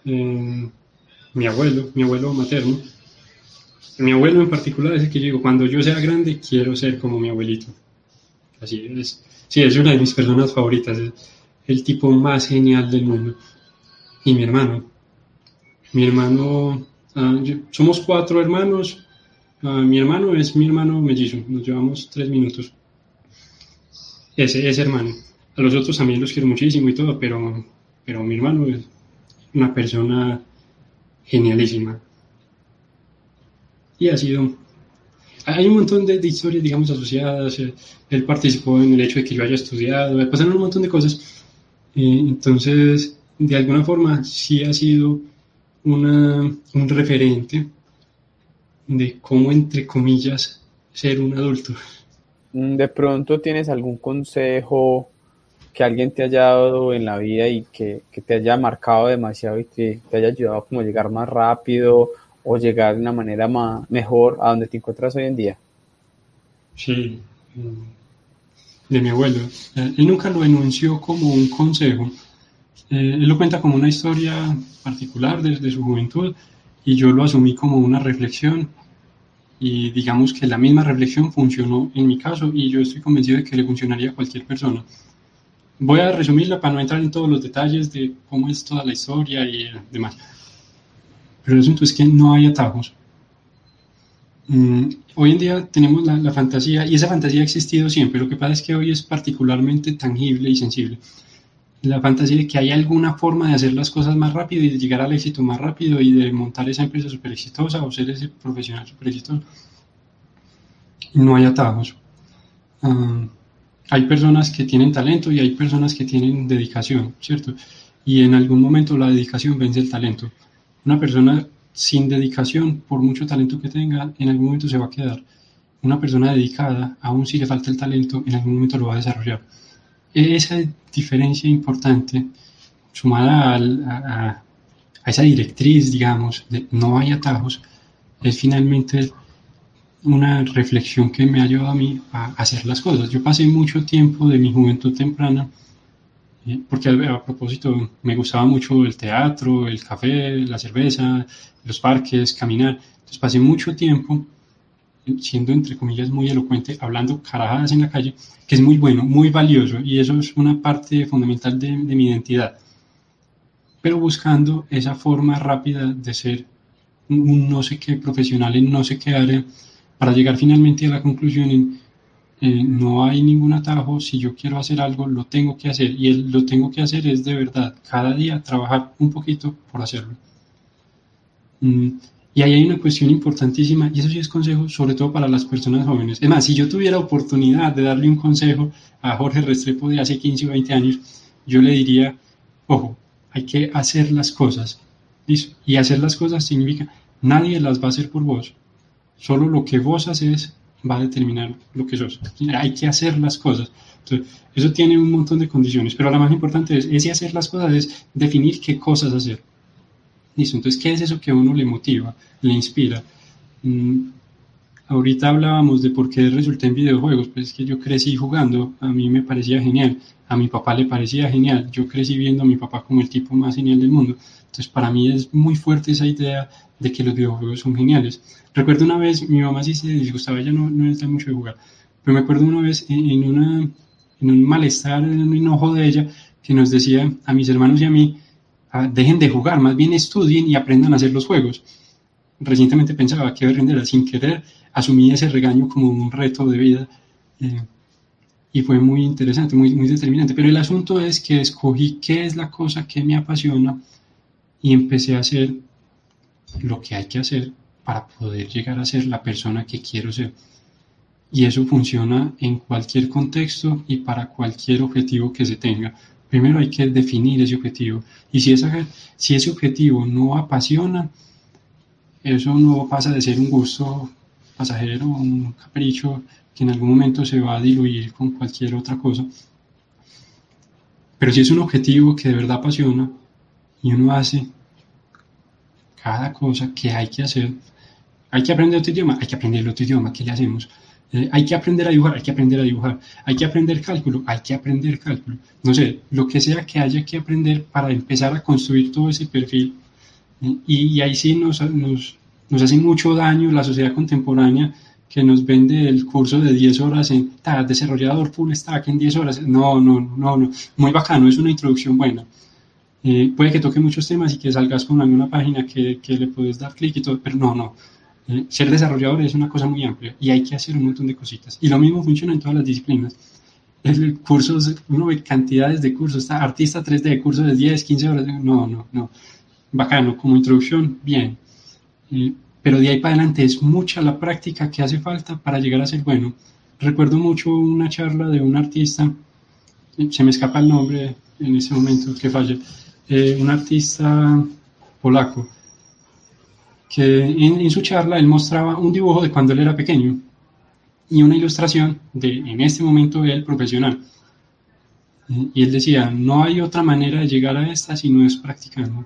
eh, mi abuelo, mi abuelo materno, mi abuelo en particular es el que digo, cuando yo sea grande quiero ser como mi abuelito. Así es. Sí, es una de mis personas favoritas, es el tipo más genial del mundo. Y mi hermano. Mi hermano, uh, yo, somos cuatro hermanos. Uh, mi hermano es mi hermano mellizo, nos llevamos tres minutos. ese, ese hermano. A los otros también los quiero muchísimo y todo, pero, pero mi hermano es una persona genialísima. Y ha sido... Hay un montón de, historias, digamos, asociadas. Eh, él participó en el hecho de que yo haya estudiado, pasaron un montón de cosas. Eh, entonces, de alguna forma, sí ha sido una, un referente de cómo, entre comillas, ser un adulto. Mm, de pronto tienes algún consejo que alguien te haya dado en la vida y que, te haya marcado demasiado y que te haya ayudado como a llegar más rápido o llegar de una manera más, mejor a donde te encuentras hoy en día? Sí, mm, de mi abuelo. Eh, él nunca lo enunció como un consejo. Eh, él lo cuenta como una historia particular desde su juventud y yo lo asumí como una reflexión y digamos que la misma reflexión funcionó en mi caso y yo estoy convencido de que le funcionaría a cualquier persona. Voy a resumirla para no entrar en todos los detalles de cómo es toda la historia y demás. Pero el asunto es que no hay atajos. Mm, hoy en día tenemos la, la, fantasía, y esa fantasía ha existido siempre, lo que pasa es que hoy es particularmente tangible y sensible. La fantasía de que hay alguna forma de hacer las cosas más rápido y de llegar al éxito más rápido y de montar esa empresa súper exitosa o ser ese profesional súper exitoso. No hay atajos. Ah, hay personas que tienen talento y hay personas que tienen dedicación, ¿cierto? Y en algún momento la dedicación vence el talento. Una persona sin dedicación, por mucho talento que tenga, en algún momento se va a quedar. Una persona dedicada, aún si le falta el talento, en algún momento lo va a desarrollar. Esa diferencia importante, sumada a, a esa directriz, digamos, de no hay atajos, es finalmente una reflexión que me ha ayudado a mí a hacer las cosas. Yo pasé mucho tiempo de mi juventud temprana, porque a, propósito me gustaba mucho el teatro, el café, la cerveza, los parques, caminar. Entonces pasé mucho tiempo siendo entre comillas muy elocuente, hablando carajadas en la calle, que es muy bueno, muy valioso y eso es una parte fundamental de, de mi identidad. Pero buscando esa forma rápida de ser un no sé qué profesional en no sé qué área para llegar finalmente a la conclusión en eh, no hay ningún atajo, si yo quiero hacer algo, lo tengo que hacer y el, lo tengo que hacer es de verdad, cada día trabajar un poquito por hacerlo. Mm, y ahí hay una cuestión importantísima, y eso sí es consejo, sobre todo para las personas jóvenes. Es más, si yo tuviera oportunidad de darle un consejo a Jorge Restrepo de hace 15 o 20 años, yo le diría, ojo, hay que hacer las cosas. Y hacer las cosas significa, nadie las va a hacer por vos. Solo lo que vos haces va a determinar lo que sos. Hay que hacer las cosas. Entonces, eso tiene un montón de condiciones, pero la más importante es, ese hacer las cosas es definir qué cosas hacer. Listo, entonces, ¿qué es eso que a uno le motiva, le inspira? Ahorita hablábamos de por qué resulté en videojuegos, pues es que yo crecí jugando, a mí me parecía genial, a mi papá le parecía genial, yo crecí viendo a mi papá como el tipo más genial del mundo. Entonces, para mí es muy fuerte esa idea de que los videojuegos son geniales. Recuerdo una vez, mi mamá sí se disgustaba, ella no, no está mucho de jugar, pero me acuerdo una vez en, un malestar, en un enojo de ella, que nos decía a mis hermanos y a mí, ah, dejen de jugar, más bien estudien y aprendan a hacer los juegos. Recientemente pensaba que rendir sin querer, asumí ese regaño como un reto de vida. Eh, y fue muy interesante, muy, muy determinante. Pero el asunto es que escogí qué es la cosa que me apasiona y empecé a hacer lo que hay que hacer para poder llegar a ser la persona que quiero ser. Y eso funciona en cualquier contexto y para cualquier objetivo que se tenga. Primero hay que definir ese objetivo. Y si, esa, si ese objetivo no apasiona, eso no pasa de ser un gusto pasajero, un capricho que en algún momento se va a diluir con cualquier otra cosa. Pero si es un objetivo que de verdad apasiona y uno hace cada cosa que hay que hacer. Hay que aprender otro idioma, hay que aprender otro idioma, ¿qué le hacemos? Eh, hay que aprender a dibujar, hay que aprender a dibujar. Hay que aprender cálculo, hay que aprender cálculo. No sé, lo que sea que haya que aprender para empezar a construir todo ese perfil. y, ahí sí nos, nos, nos, hace mucho daño la sociedad contemporánea que nos vende el curso de 10 horas en desarrollador full stack en 10 horas. No, no, no, no. Muy bacano, es una introducción buena eh, puede que toque muchos temas y que salgas con alguna página que, que le puedes dar clic y todo, pero no, no. Eh, ser desarrollador es una cosa muy amplia y hay que hacer un montón de cositas. Y lo mismo funciona en todas las disciplinas. el curso, uno ve cantidades de cursos, está artista 3D, cursos de 10, 15 horas, no, no, no, bacano, como introducción, bien, pero de ahí para adelante es mucha la práctica que hace falta para llegar a ser bueno. Recuerdo mucho una charla de un artista, se me escapa el nombre en ese momento que falle, eh, un artista polaco, que en, su charla él mostraba un dibujo de cuando él era pequeño y una ilustración de en este momento él profesional. Y él decía, no hay otra manera de llegar a esta si no es practicando.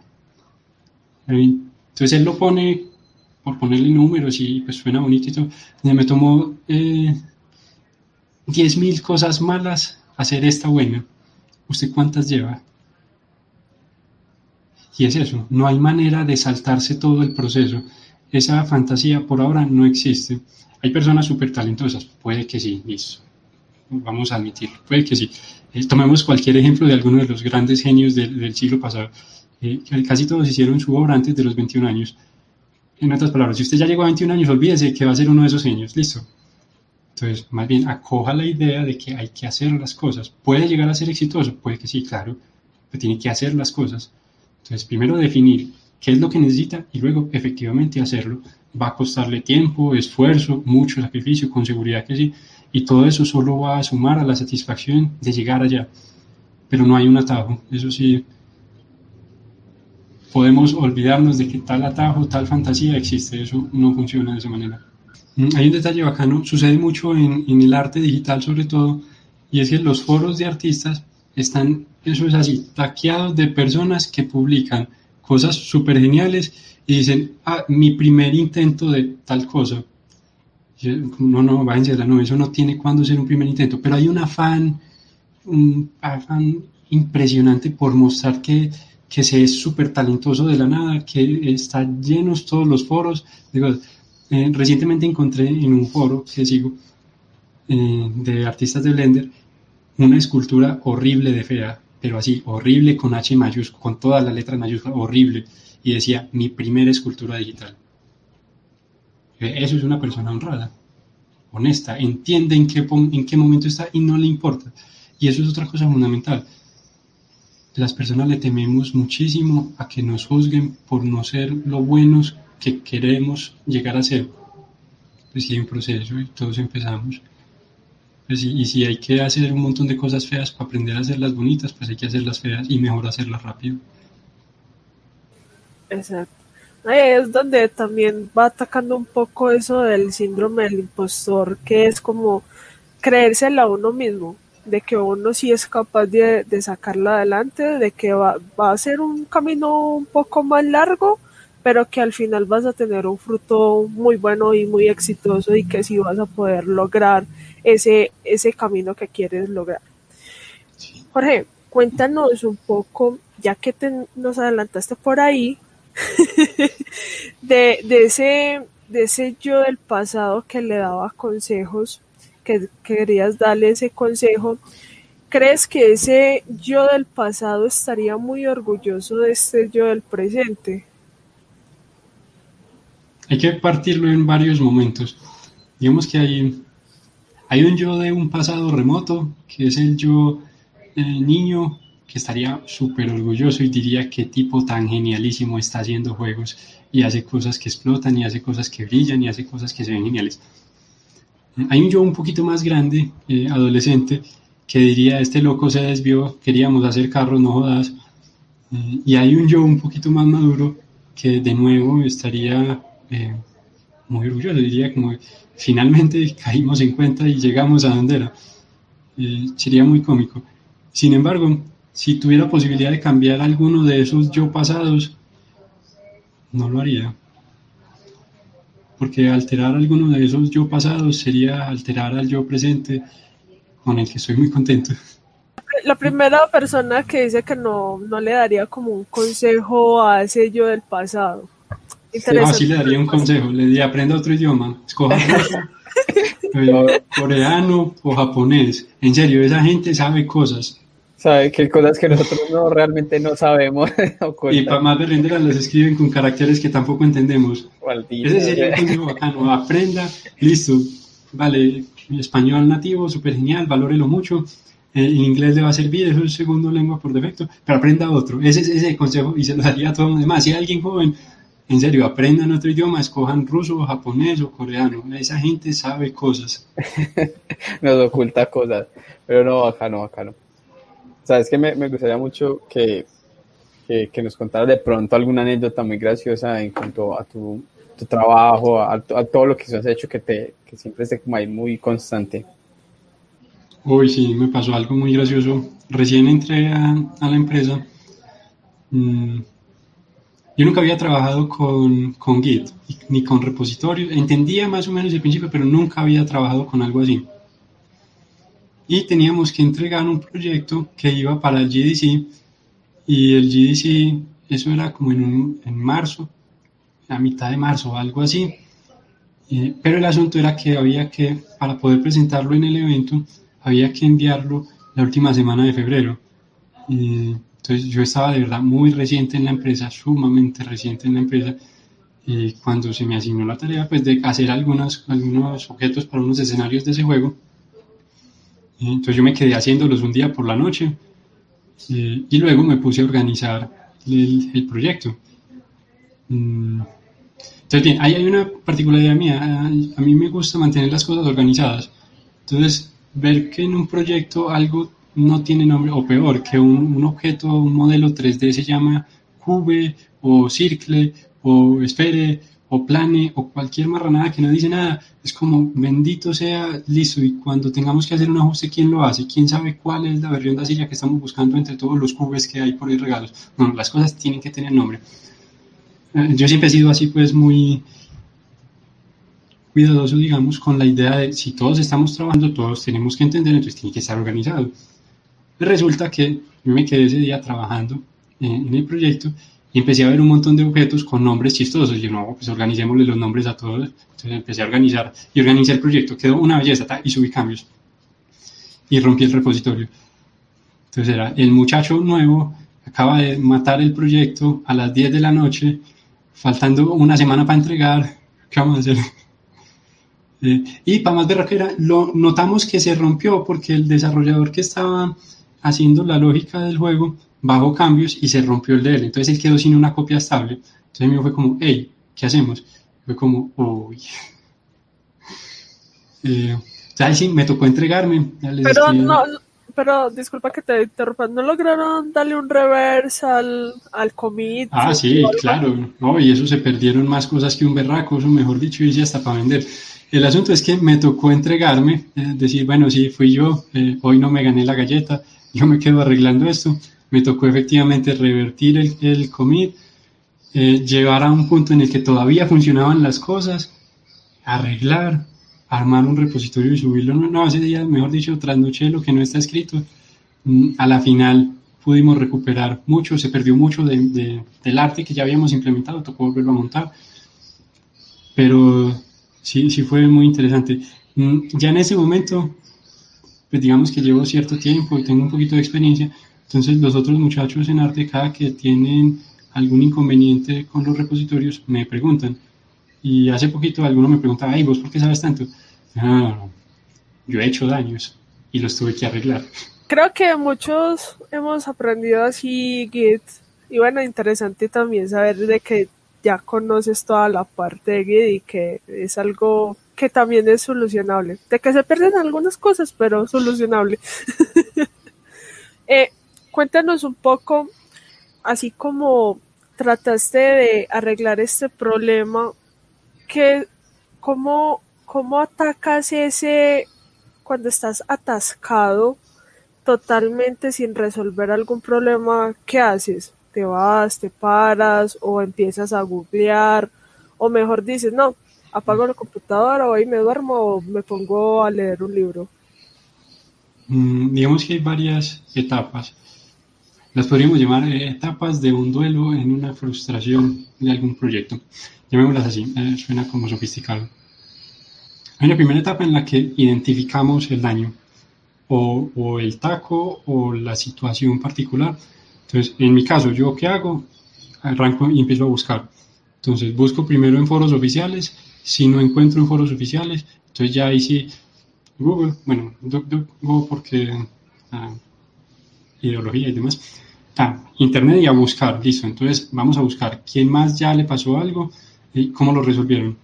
Entonces él lo pone, por ponerle números y pues suena bonito y todo, me tomó eh, 10.000 cosas malas hacer esta buena. ¿Usted cuántas lleva? Y es eso, no hay manera de saltarse todo el proceso. Esa fantasía por ahora no existe. Hay personas súper talentosas, puede que sí, listo. Vamos a admitirlo, puede que sí. Eh, tomemos cualquier ejemplo de alguno de los grandes genios del, siglo pasado. Eh, casi todos hicieron su obra antes de los 21 años. En otras palabras, si usted ya llegó a 21 años, olvídese que va a ser uno de esos genios, listo. Entonces, más bien, acoja la idea de que hay que hacer las cosas. ¿Puede llegar a ser exitoso? Puede que sí, claro, pero tiene que hacer las cosas. Entonces, primero definir qué es lo que necesita y luego efectivamente hacerlo. Va a costarle tiempo, esfuerzo, mucho sacrificio, con seguridad que sí. Y todo eso solo va a sumar a la satisfacción de llegar allá. Pero no hay un atajo. Eso sí, podemos olvidarnos de que tal atajo, tal fantasía existe. Eso no funciona de esa manera. Mm, hay un detalle bacano, sucede mucho en, en el arte digital sobre todo, y es que los foros de artistas están, eso es así, taqueados de personas que publican cosas súper geniales y dicen, ah, mi primer intento de tal cosa. No, no, váyanse la no, eso no tiene cuándo ser un primer intento, pero hay un afán, un afán impresionante por mostrar que, que se es súper talentoso de la nada, que está llenos todos los foros. Digo, eh, recientemente encontré en un foro que sigo eh, de artistas de Blender una escultura horrible de fea, pero así, horrible con H mayúscula, con todas las letras mayúsculas, horrible, y decía, mi primera escultura digital. Eh, eso es una persona honrada, honesta, entiende en qué, en qué momento está y no le importa. Y eso es otra cosa fundamental. Las personas le tememos muchísimo a que nos juzguen por no ser lo buenos que queremos llegar a ser. Pues sí, un proceso y todos empezamos. Pues y, si hay que hacer un montón de cosas feas para aprender a hacerlas bonitas, pues hay que hacerlas feas y mejor hacerlas rápido. Exacto. Ahí es donde también va atacando un poco eso del síndrome del impostor, que es como creérsela a uno mismo, de que uno sí es capaz de, de sacarla adelante, de que va, va a ser un camino un poco más largo, pero que al final vas a tener un fruto muy bueno y muy exitoso y que sí vas a poder lograr ese, ese camino que quieres lograr. Jorge, cuéntanos un poco, ya que nos adelantaste por ahí, de, de, ese, de ese yo del pasado que le daba consejos, que, querías darle ese consejo, ¿crees que ese yo del pasado estaría muy orgulloso de este yo del presente? Hay que partirlo en varios momentos. Digamos que hay hay un yo de un pasado remoto, que es el yo eh, niño, que estaría súper orgulloso y diría qué tipo tan genialísimo está haciendo juegos y hace cosas que explotan y hace cosas que brillan y hace cosas que se ven geniales. Hay un yo un poquito más grande, eh, adolescente, que diría, este loco se desvió, queríamos hacer carros, no jodas. Eh, y hay un yo un poquito más maduro que de nuevo estaría muy orgulloso, diría como finalmente caímos en cuenta y llegamos a donde era. Eh, sería muy cómico. Sin embargo, si tuviera posibilidad de cambiar alguno de esos yo pasados, no lo haría. Porque alterar alguno de esos yo pasados sería alterar al yo presente con el que estoy muy contento. La primera persona que dice que no, no le daría como un consejo a ese yo del pasado. No, sí le daría un consejo, le diría aprenda otro idioma, escoja coreano o japonés. En serio, esa gente sabe cosas. Sabe que cosas que nosotros no realmente no sabemos. y para más de las escriben con caracteres que tampoco entendemos. Ese sería un consejo bacano. Aprenda, listo. Vale, español nativo, súper genial, valórelo mucho. eh, en inglés le va a servir, es su segundo lengua por defecto, pero aprenda otro. Ese es el consejo y se lo daría a todo el mundo. Además, si hay alguien joven, en serio, aprendan otro idioma, escojan ruso, japonés o coreano. Esa gente sabe cosas. Nos oculta cosas, pero no, acá no, acá no. Sabes que me, gustaría mucho que, que, nos contaras de pronto alguna anécdota muy graciosa en cuanto a tu, tu trabajo, a, a, todo lo que has hecho, que, te, que siempre esté como ahí muy constante. Hoy sí, me pasó algo muy gracioso. Recién entré a, a la empresa. Mmm, yo nunca había trabajado con, con Git ni con repositorio. Entendía más o menos el principio, pero nunca había trabajado con algo así. Y teníamos que entregar un proyecto que iba para el GDC. Y el GDC, eso era como en, en marzo, a mitad de marzo, algo así. Eh, pero el asunto era que había que, para poder presentarlo en el evento, había que enviarlo la última semana de febrero. Eh, entonces yo estaba de verdad muy reciente en la empresa, sumamente reciente en la empresa, y cuando se me asignó la tarea pues de hacer algunos, algunos objetos para unos escenarios de ese juego. Entonces yo me quedé haciéndolos un día por la noche y luego me puse a organizar el, el proyecto. Mm, entonces bien, ahí hay una particularidad mía, a mí me gusta mantener las cosas organizadas. Entonces ver que en un proyecto algo no tiene nombre, o peor, que un, un, objeto, un modelo 3D se llama cube o circle o esfere o plane o cualquier marranada que no dice nada, es como bendito sea, listo, y cuando tengamos que hacer un ajuste, ¿quién lo hace? ¿Quién sabe cuál es la versión de silla que estamos buscando entre todos los cubes que hay por ahí regalos? No, las cosas tienen que tener nombre. Eh, yo siempre he sido así, pues muy cuidadoso, digamos, con la idea de si todos estamos trabajando, todos tenemos que entender, entonces tiene que estar organizado. Resulta que yo me quedé ese día trabajando en el proyecto y empecé a ver un montón de objetos con nombres chistosos. Y yo, no, pues organicémosle los nombres a todos. Entonces empecé a organizar y organizé el proyecto. Quedó una belleza y subí cambios. Y rompí el repositorio. Entonces era el muchacho nuevo, acaba de matar el proyecto a las 10 de la noche, faltando una semana para entregar. ¿Qué vamos a hacer? Eh, y para más berraquera, lo notamos que se rompió porque el desarrollador que estaba haciendo la lógica del juego, bajó cambios y se rompió el de él. Entonces él quedó sin una copia estable. Entonces me fue como, hey, ¿qué hacemos? Fue como, uy. Eh, sí, me tocó entregarme. pero no, pero disculpa que te interrumpa, ¿no lograron darle un reverse al, al commit? Ah, sí, claro. No, y eso se perdieron más cosas que un berraco, eso mejor dicho, hice hasta para vender. El asunto es que me tocó entregarme, eh, decir, bueno, sí, fui yo, eh, hoy no me gané la galleta, yo me quedo arreglando esto. Me tocó efectivamente revertir el, el commit, eh, llevar a un punto en el que todavía funcionaban las cosas, arreglar, armar un repositorio y subirlo. No, no ese día, mejor dicho, trasnoché lo que no está escrito. Mm, a la final pudimos recuperar mucho, se perdió mucho de, del arte que ya habíamos implementado, tocó volverlo a montar. Pero sí, sí fue muy interesante. Mm, ya en ese momento pues digamos que llevo cierto tiempo y tengo un poquito de experiencia, entonces los otros muchachos en arte, cada que tienen algún inconveniente con los repositorios, me preguntan. Y hace poquito alguno me preguntaba, ay, ¿vos por qué sabes tanto? No, no, no, yo he hecho daños y los tuve que arreglar. Creo que muchos hemos aprendido así Git. Y bueno, interesante también saber de que ya conoces toda la parte de Git y que es algo que también es solucionable. De que se pierden algunas cosas, pero solucionable. eh, cuéntanos un poco, así como trataste de arreglar este problema, que, ¿cómo, ¿cómo atacas ese cuando estás atascado totalmente sin resolver algún problema? ¿Qué haces? ¿Te vas, te paras o empiezas a googlear? O mejor dices, no, apago la computadora o ahí me duermo o me pongo a leer un libro? Mm, digamos que hay varias etapas. Las podríamos llamar eh, etapas de un duelo en una frustración de algún proyecto. Llamémoslas así, eh, suena como sofisticado. Hay una primera etapa en la que identificamos el daño o, o el taco o la situación particular. Entonces, en mi caso, ¿yo qué hago? Arranco y empiezo a buscar. Entonces, busco primero en foros oficiales si no encuentro en foros oficiales, entonces ya sí, Google, bueno, DuckDuckGo porque a ideología y demás. Ah, internet y a buscar, listo. Entonces vamos a buscar quién más ya le pasó algo y cómo lo resolvieron.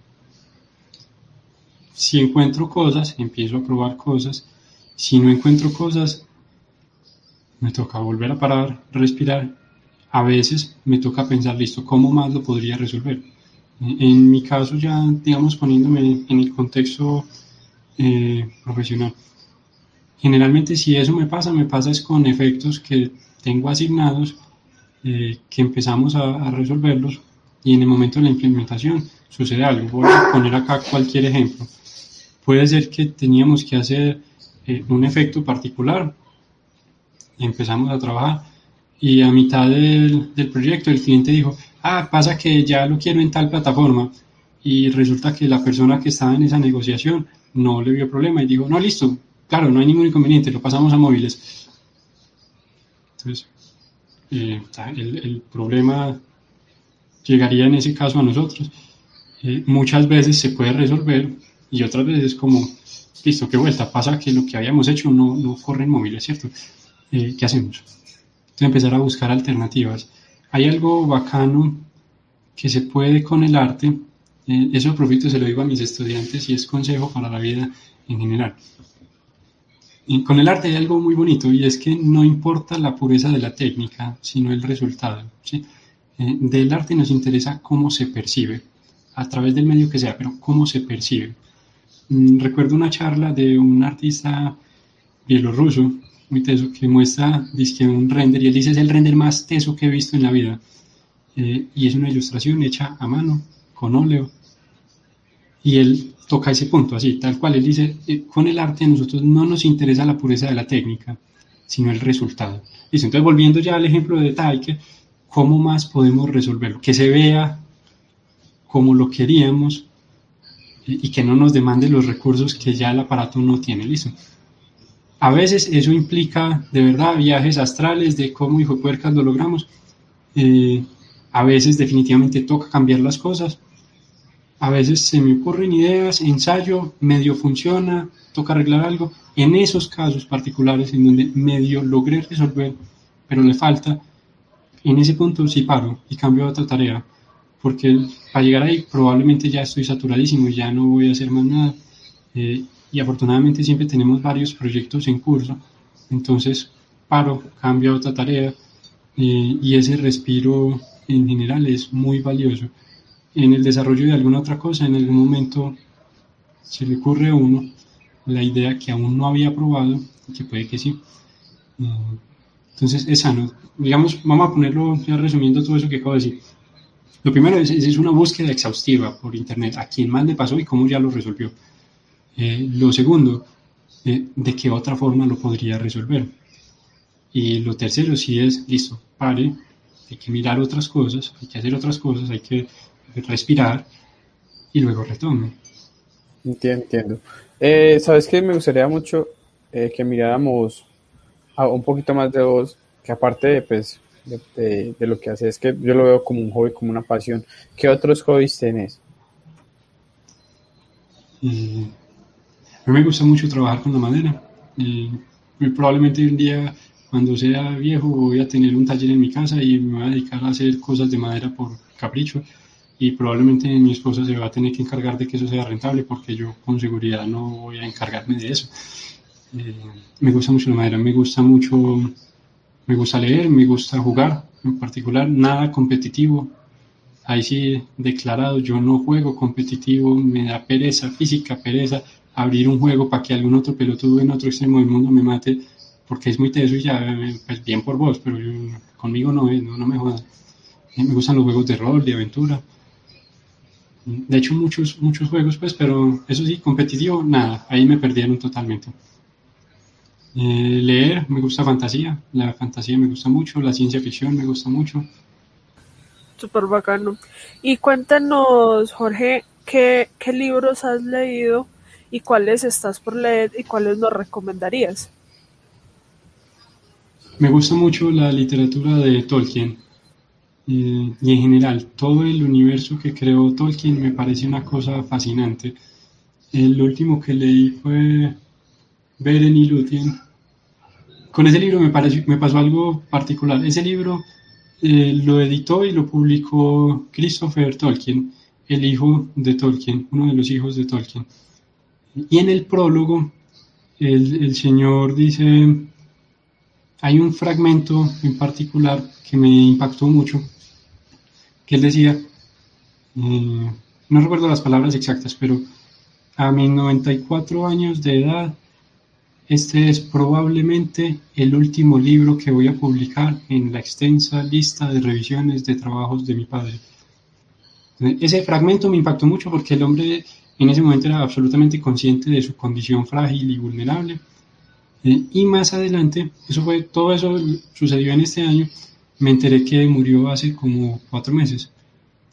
Si encuentro cosas, empiezo a probar cosas. Si no encuentro cosas, me toca volver a parar, respirar. A veces me toca pensar, listo, ¿cómo más lo podría resolver? En mi caso ya, digamos, poniéndome en el contexto eh, profesional. Generalmente si eso me pasa, me pasa es con efectos que tengo asignados, eh, que empezamos a, resolverlos y en el momento de la implementación sucede algo. Voy a poner acá cualquier ejemplo. Puede ser que teníamos que hacer eh, un efecto particular, empezamos a trabajar y a mitad del, del proyecto el cliente dijo, ah, pasa que ya lo quiero en tal plataforma y resulta que la persona que estaba en esa negociación no le vio problema y dijo, no, listo, Claro, no hay ningún inconveniente, lo pasamos a móviles. Entonces, eh, el, problema llegaría en ese caso a nosotros. Eh, muchas veces se puede resolver y otras veces como, listo, qué vuelta, pasa que lo que habíamos hecho no, no corre en móviles, ¿cierto? Eh, ¿Qué hacemos? Entonces empezar a buscar alternativas. Hay algo bacano que se puede con el arte, eso profito se lo digo a mis estudiantes y es consejo para la vida en general con el arte hay algo muy bonito y es que no importa la pureza de la técnica, sino el resultado. Eh, del arte nos interesa cómo se percibe, a través del medio que sea, pero cómo se percibe. Mm, recuerdo una charla de un artista bielorruso, muy teso, que muestra dice, un render y él dice es el render más teso que he visto en la vida. Eh, y es una ilustración hecha a mano, con óleo. Y él toca ese punto, así, tal cual. Él dice, eh, con el arte a nosotros no nos interesa la pureza de la técnica, sino el resultado. Listo, entonces volviendo ya al ejemplo de Taike, ¿cómo más podemos resolverlo? Que se vea como lo queríamos y, que no nos demande los recursos que ya el aparato no tiene, listo. A veces eso implica de verdad viajes astrales de cómo hijo puercas lo logramos. Eh, a veces definitivamente toca cambiar las cosas a veces se me ocurren ideas, ensayo, medio funciona, toca arreglar algo. En esos casos particulares en donde medio logré resolver, pero le falta, en ese punto sí paro y cambio a otra tarea, porque para llegar ahí probablemente ya estoy saturadísimo y ya no voy a hacer más nada. Eh, y afortunadamente siempre tenemos varios proyectos en curso, entonces paro, cambio a otra tarea eh, y ese respiro en general es muy valioso en el desarrollo de alguna otra cosa, en algún momento se le ocurre a uno la idea que aún no había probado y que puede que sí. Mm, entonces es sano. Digamos, vamos a ponerlo ya resumiendo todo eso que acabo de decir. Lo primero es, es una búsqueda exhaustiva por internet, a quién más le pasó y cómo ya lo resolvió. Eh, lo segundo, eh, de qué otra forma lo podría resolver. Y lo tercero sí es, listo, pare, hay que mirar otras cosas, hay que hacer otras cosas, hay que respirar y luego retomo. Entiendo, entiendo. Eh, Sabes que me gustaría mucho eh, que miráramos a un poquito más de vos, que aparte de, pues, de, lo que haces, que yo lo veo como un hobby, como una pasión. ¿Qué otros hobbies tenés? Mm, a mí me gusta mucho trabajar con la madera. Y probablemente un día, cuando sea viejo, voy a tener un taller en mi casa y me voy a dedicar a hacer cosas de madera por capricho y probablemente mi esposa se va a tener que encargar de que eso sea rentable porque yo con seguridad no voy a encargarme de eso. Eh, me gusta mucho la madera, me gusta mucho, me gusta leer, me gusta jugar, en particular nada competitivo. Ahí sí declarado, yo no juego competitivo, me da pereza, física pereza, abrir un juego para que algún otro pelotudo en otro extremo del mundo me mate, porque es muy teso y ya, pues bien por vos, pero conmigo no, no, no me jodas. Me gustan los juegos de rol, de aventura de hecho, muchos, muchos juegos, pues, pero eso sí, competitivo, nada, ahí me perdieron totalmente. Eh, leer, me gusta fantasía, la fantasía me gusta mucho, la ciencia ficción me gusta mucho. Súper bacano. Y cuéntanos, Jorge, ¿qué, ¿qué libros has leído y cuáles estás por leer y cuáles nos recomendarías? Me gusta mucho la literatura de Tolkien, y en general todo el universo que creó Tolkien me parece una cosa fascinante. El último que leí fue Beren y Lúthien, con ese libro me, pasó algo particular. Ese libro eh, lo editó y lo publicó Christopher Tolkien, el hijo de Tolkien, uno de los hijos de Tolkien. Y en el prólogo, el señor dice, hay un fragmento en particular que me impactó mucho, que él decía, eh, no recuerdo las palabras exactas, pero a mis 94 años de edad, este es probablemente el último libro que voy a publicar en la extensa lista de revisiones de trabajos de mi padre. Ese fragmento me impactó mucho porque el hombre en ese momento era absolutamente consciente de su condición frágil y vulnerable. Eh, y más adelante, eso fue, todo eso sucedió en este año, me enteré que murió hace como cuatro meses.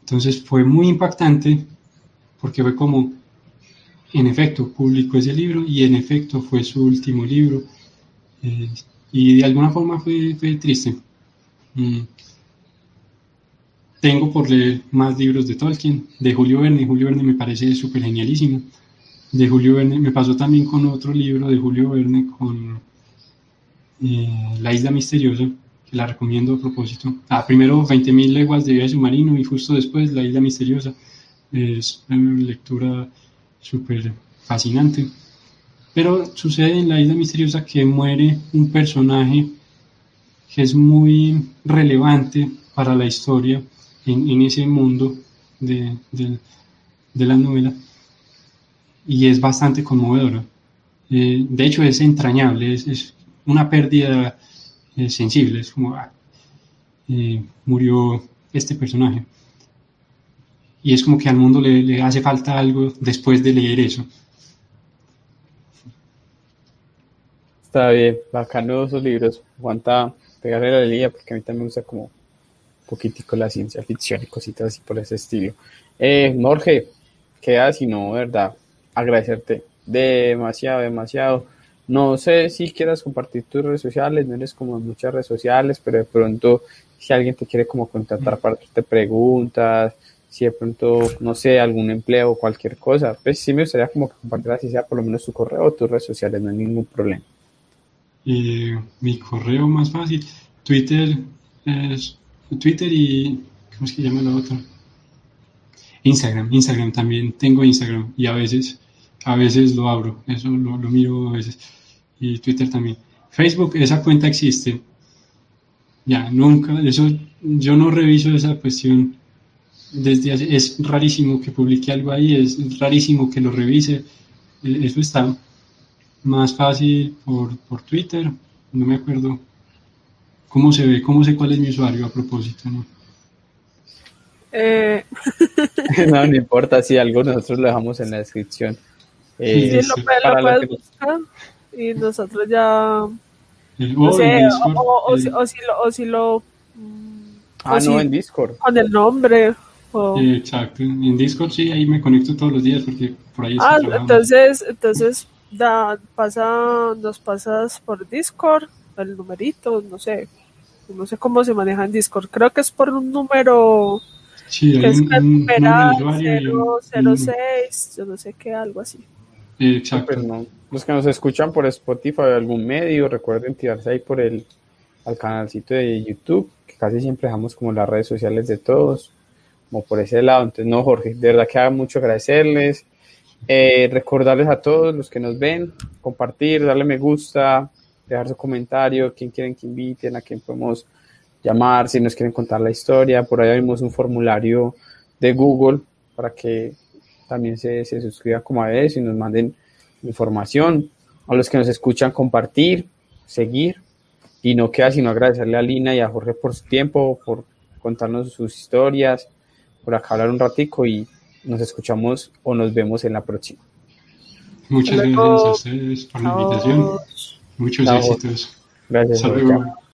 Entonces fue muy impactante porque fue como, en efecto, publicó ese libro y en efecto fue su último libro. Eh, y de alguna forma fue, triste. Mm. Tengo por leer más libros de Tolkien, de Julio Verne. Julio Verne me parece súper genialísimo. De Julio Verne, me pasó también con otro libro de Julio Verne, con eh, La Isla Misteriosa la recomiendo a propósito. Ah, primero 20.000 leguas de viaje submarino y justo después La isla misteriosa. Es una lectura súper fascinante. Pero sucede en La isla misteriosa que muere un personaje que es muy relevante para la historia en, ese mundo de, la novela y es bastante conmovedora. Eh, de hecho es entrañable, es una pérdida eh, sensibles, como ah, eh, murió este personaje. Y es como que al mundo le, hace falta algo después de leer eso. Está bien, bacano esos libros. Aguanta pegarle la línea porque a mí también me gusta como un poquitico la ciencia ficción y cositas así por ese estilo. Eh, Jorge, queda sino, ¿verdad? Agradecerte demasiado, demasiado no sé si quieras compartir tus redes sociales, no eres como en muchas redes sociales, pero de pronto si alguien te quiere como contactar para hacerte preguntas, si de pronto, no sé, algún empleo o cualquier cosa, pues sí me gustaría como que compartieras si sea por lo menos tu correo o tus redes sociales, no hay ningún problema. mi correo más fácil, Twitter es Twitter y ¿cómo es que llama la otra? Instagram, Instagram también tengo Instagram y a veces a veces lo abro, eso lo, lo miro a veces y Twitter también. Facebook, esa cuenta existe. Ya, nunca, eso, yo no reviso esa cuestión desde hace, es rarísimo que publique algo ahí, es rarísimo que lo revise, e, eso está más fácil por, por Twitter, no me acuerdo cómo se ve, cómo sé cuál es mi usuario a propósito, ¿no? Eh. no, no importa, si algo nosotros lo dejamos en la descripción. Eh, sí, lo, puedes buscar y nosotros ya. No sé, o, si, o, si lo. O si lo ah, no, en Discord. Con el nombre. exacto, en Discord sí, ahí me conecto todos los días porque por ahí Ah, entonces, entonces da, pasa, nos pasas por Discord el numerito, no sé, no sé cómo se maneja en Discord, creo que es por un número sí, que es un, un, 006, yo no sé qué, algo así. Exacto. Los que nos escuchan por Spotify o algún medio, recuerden tirarse ahí por el al canalcito de YouTube, que casi siempre dejamos como las redes sociales de todos, como por ese lado. Entonces, no, Jorge, de verdad que haga mucho agradecerles, eh, recordarles a todos los que nos ven, compartir, darle me gusta, dejar su comentario, quién quieren que inviten, a quién podemos llamar, si nos quieren contar la historia. Por ahí vimos un formulario de Google para que también se, se suscriban como a eso y nos manden información. A los que nos escuchan, compartir, seguir. Y no queda sino agradecerle a Lina y a Jorge por su tiempo, por contarnos sus historias, por acá hablar un ratico y nos escuchamos o nos vemos en la próxima. Muchas gracias a ustedes por la invitación. Muchos éxitos. Gracias.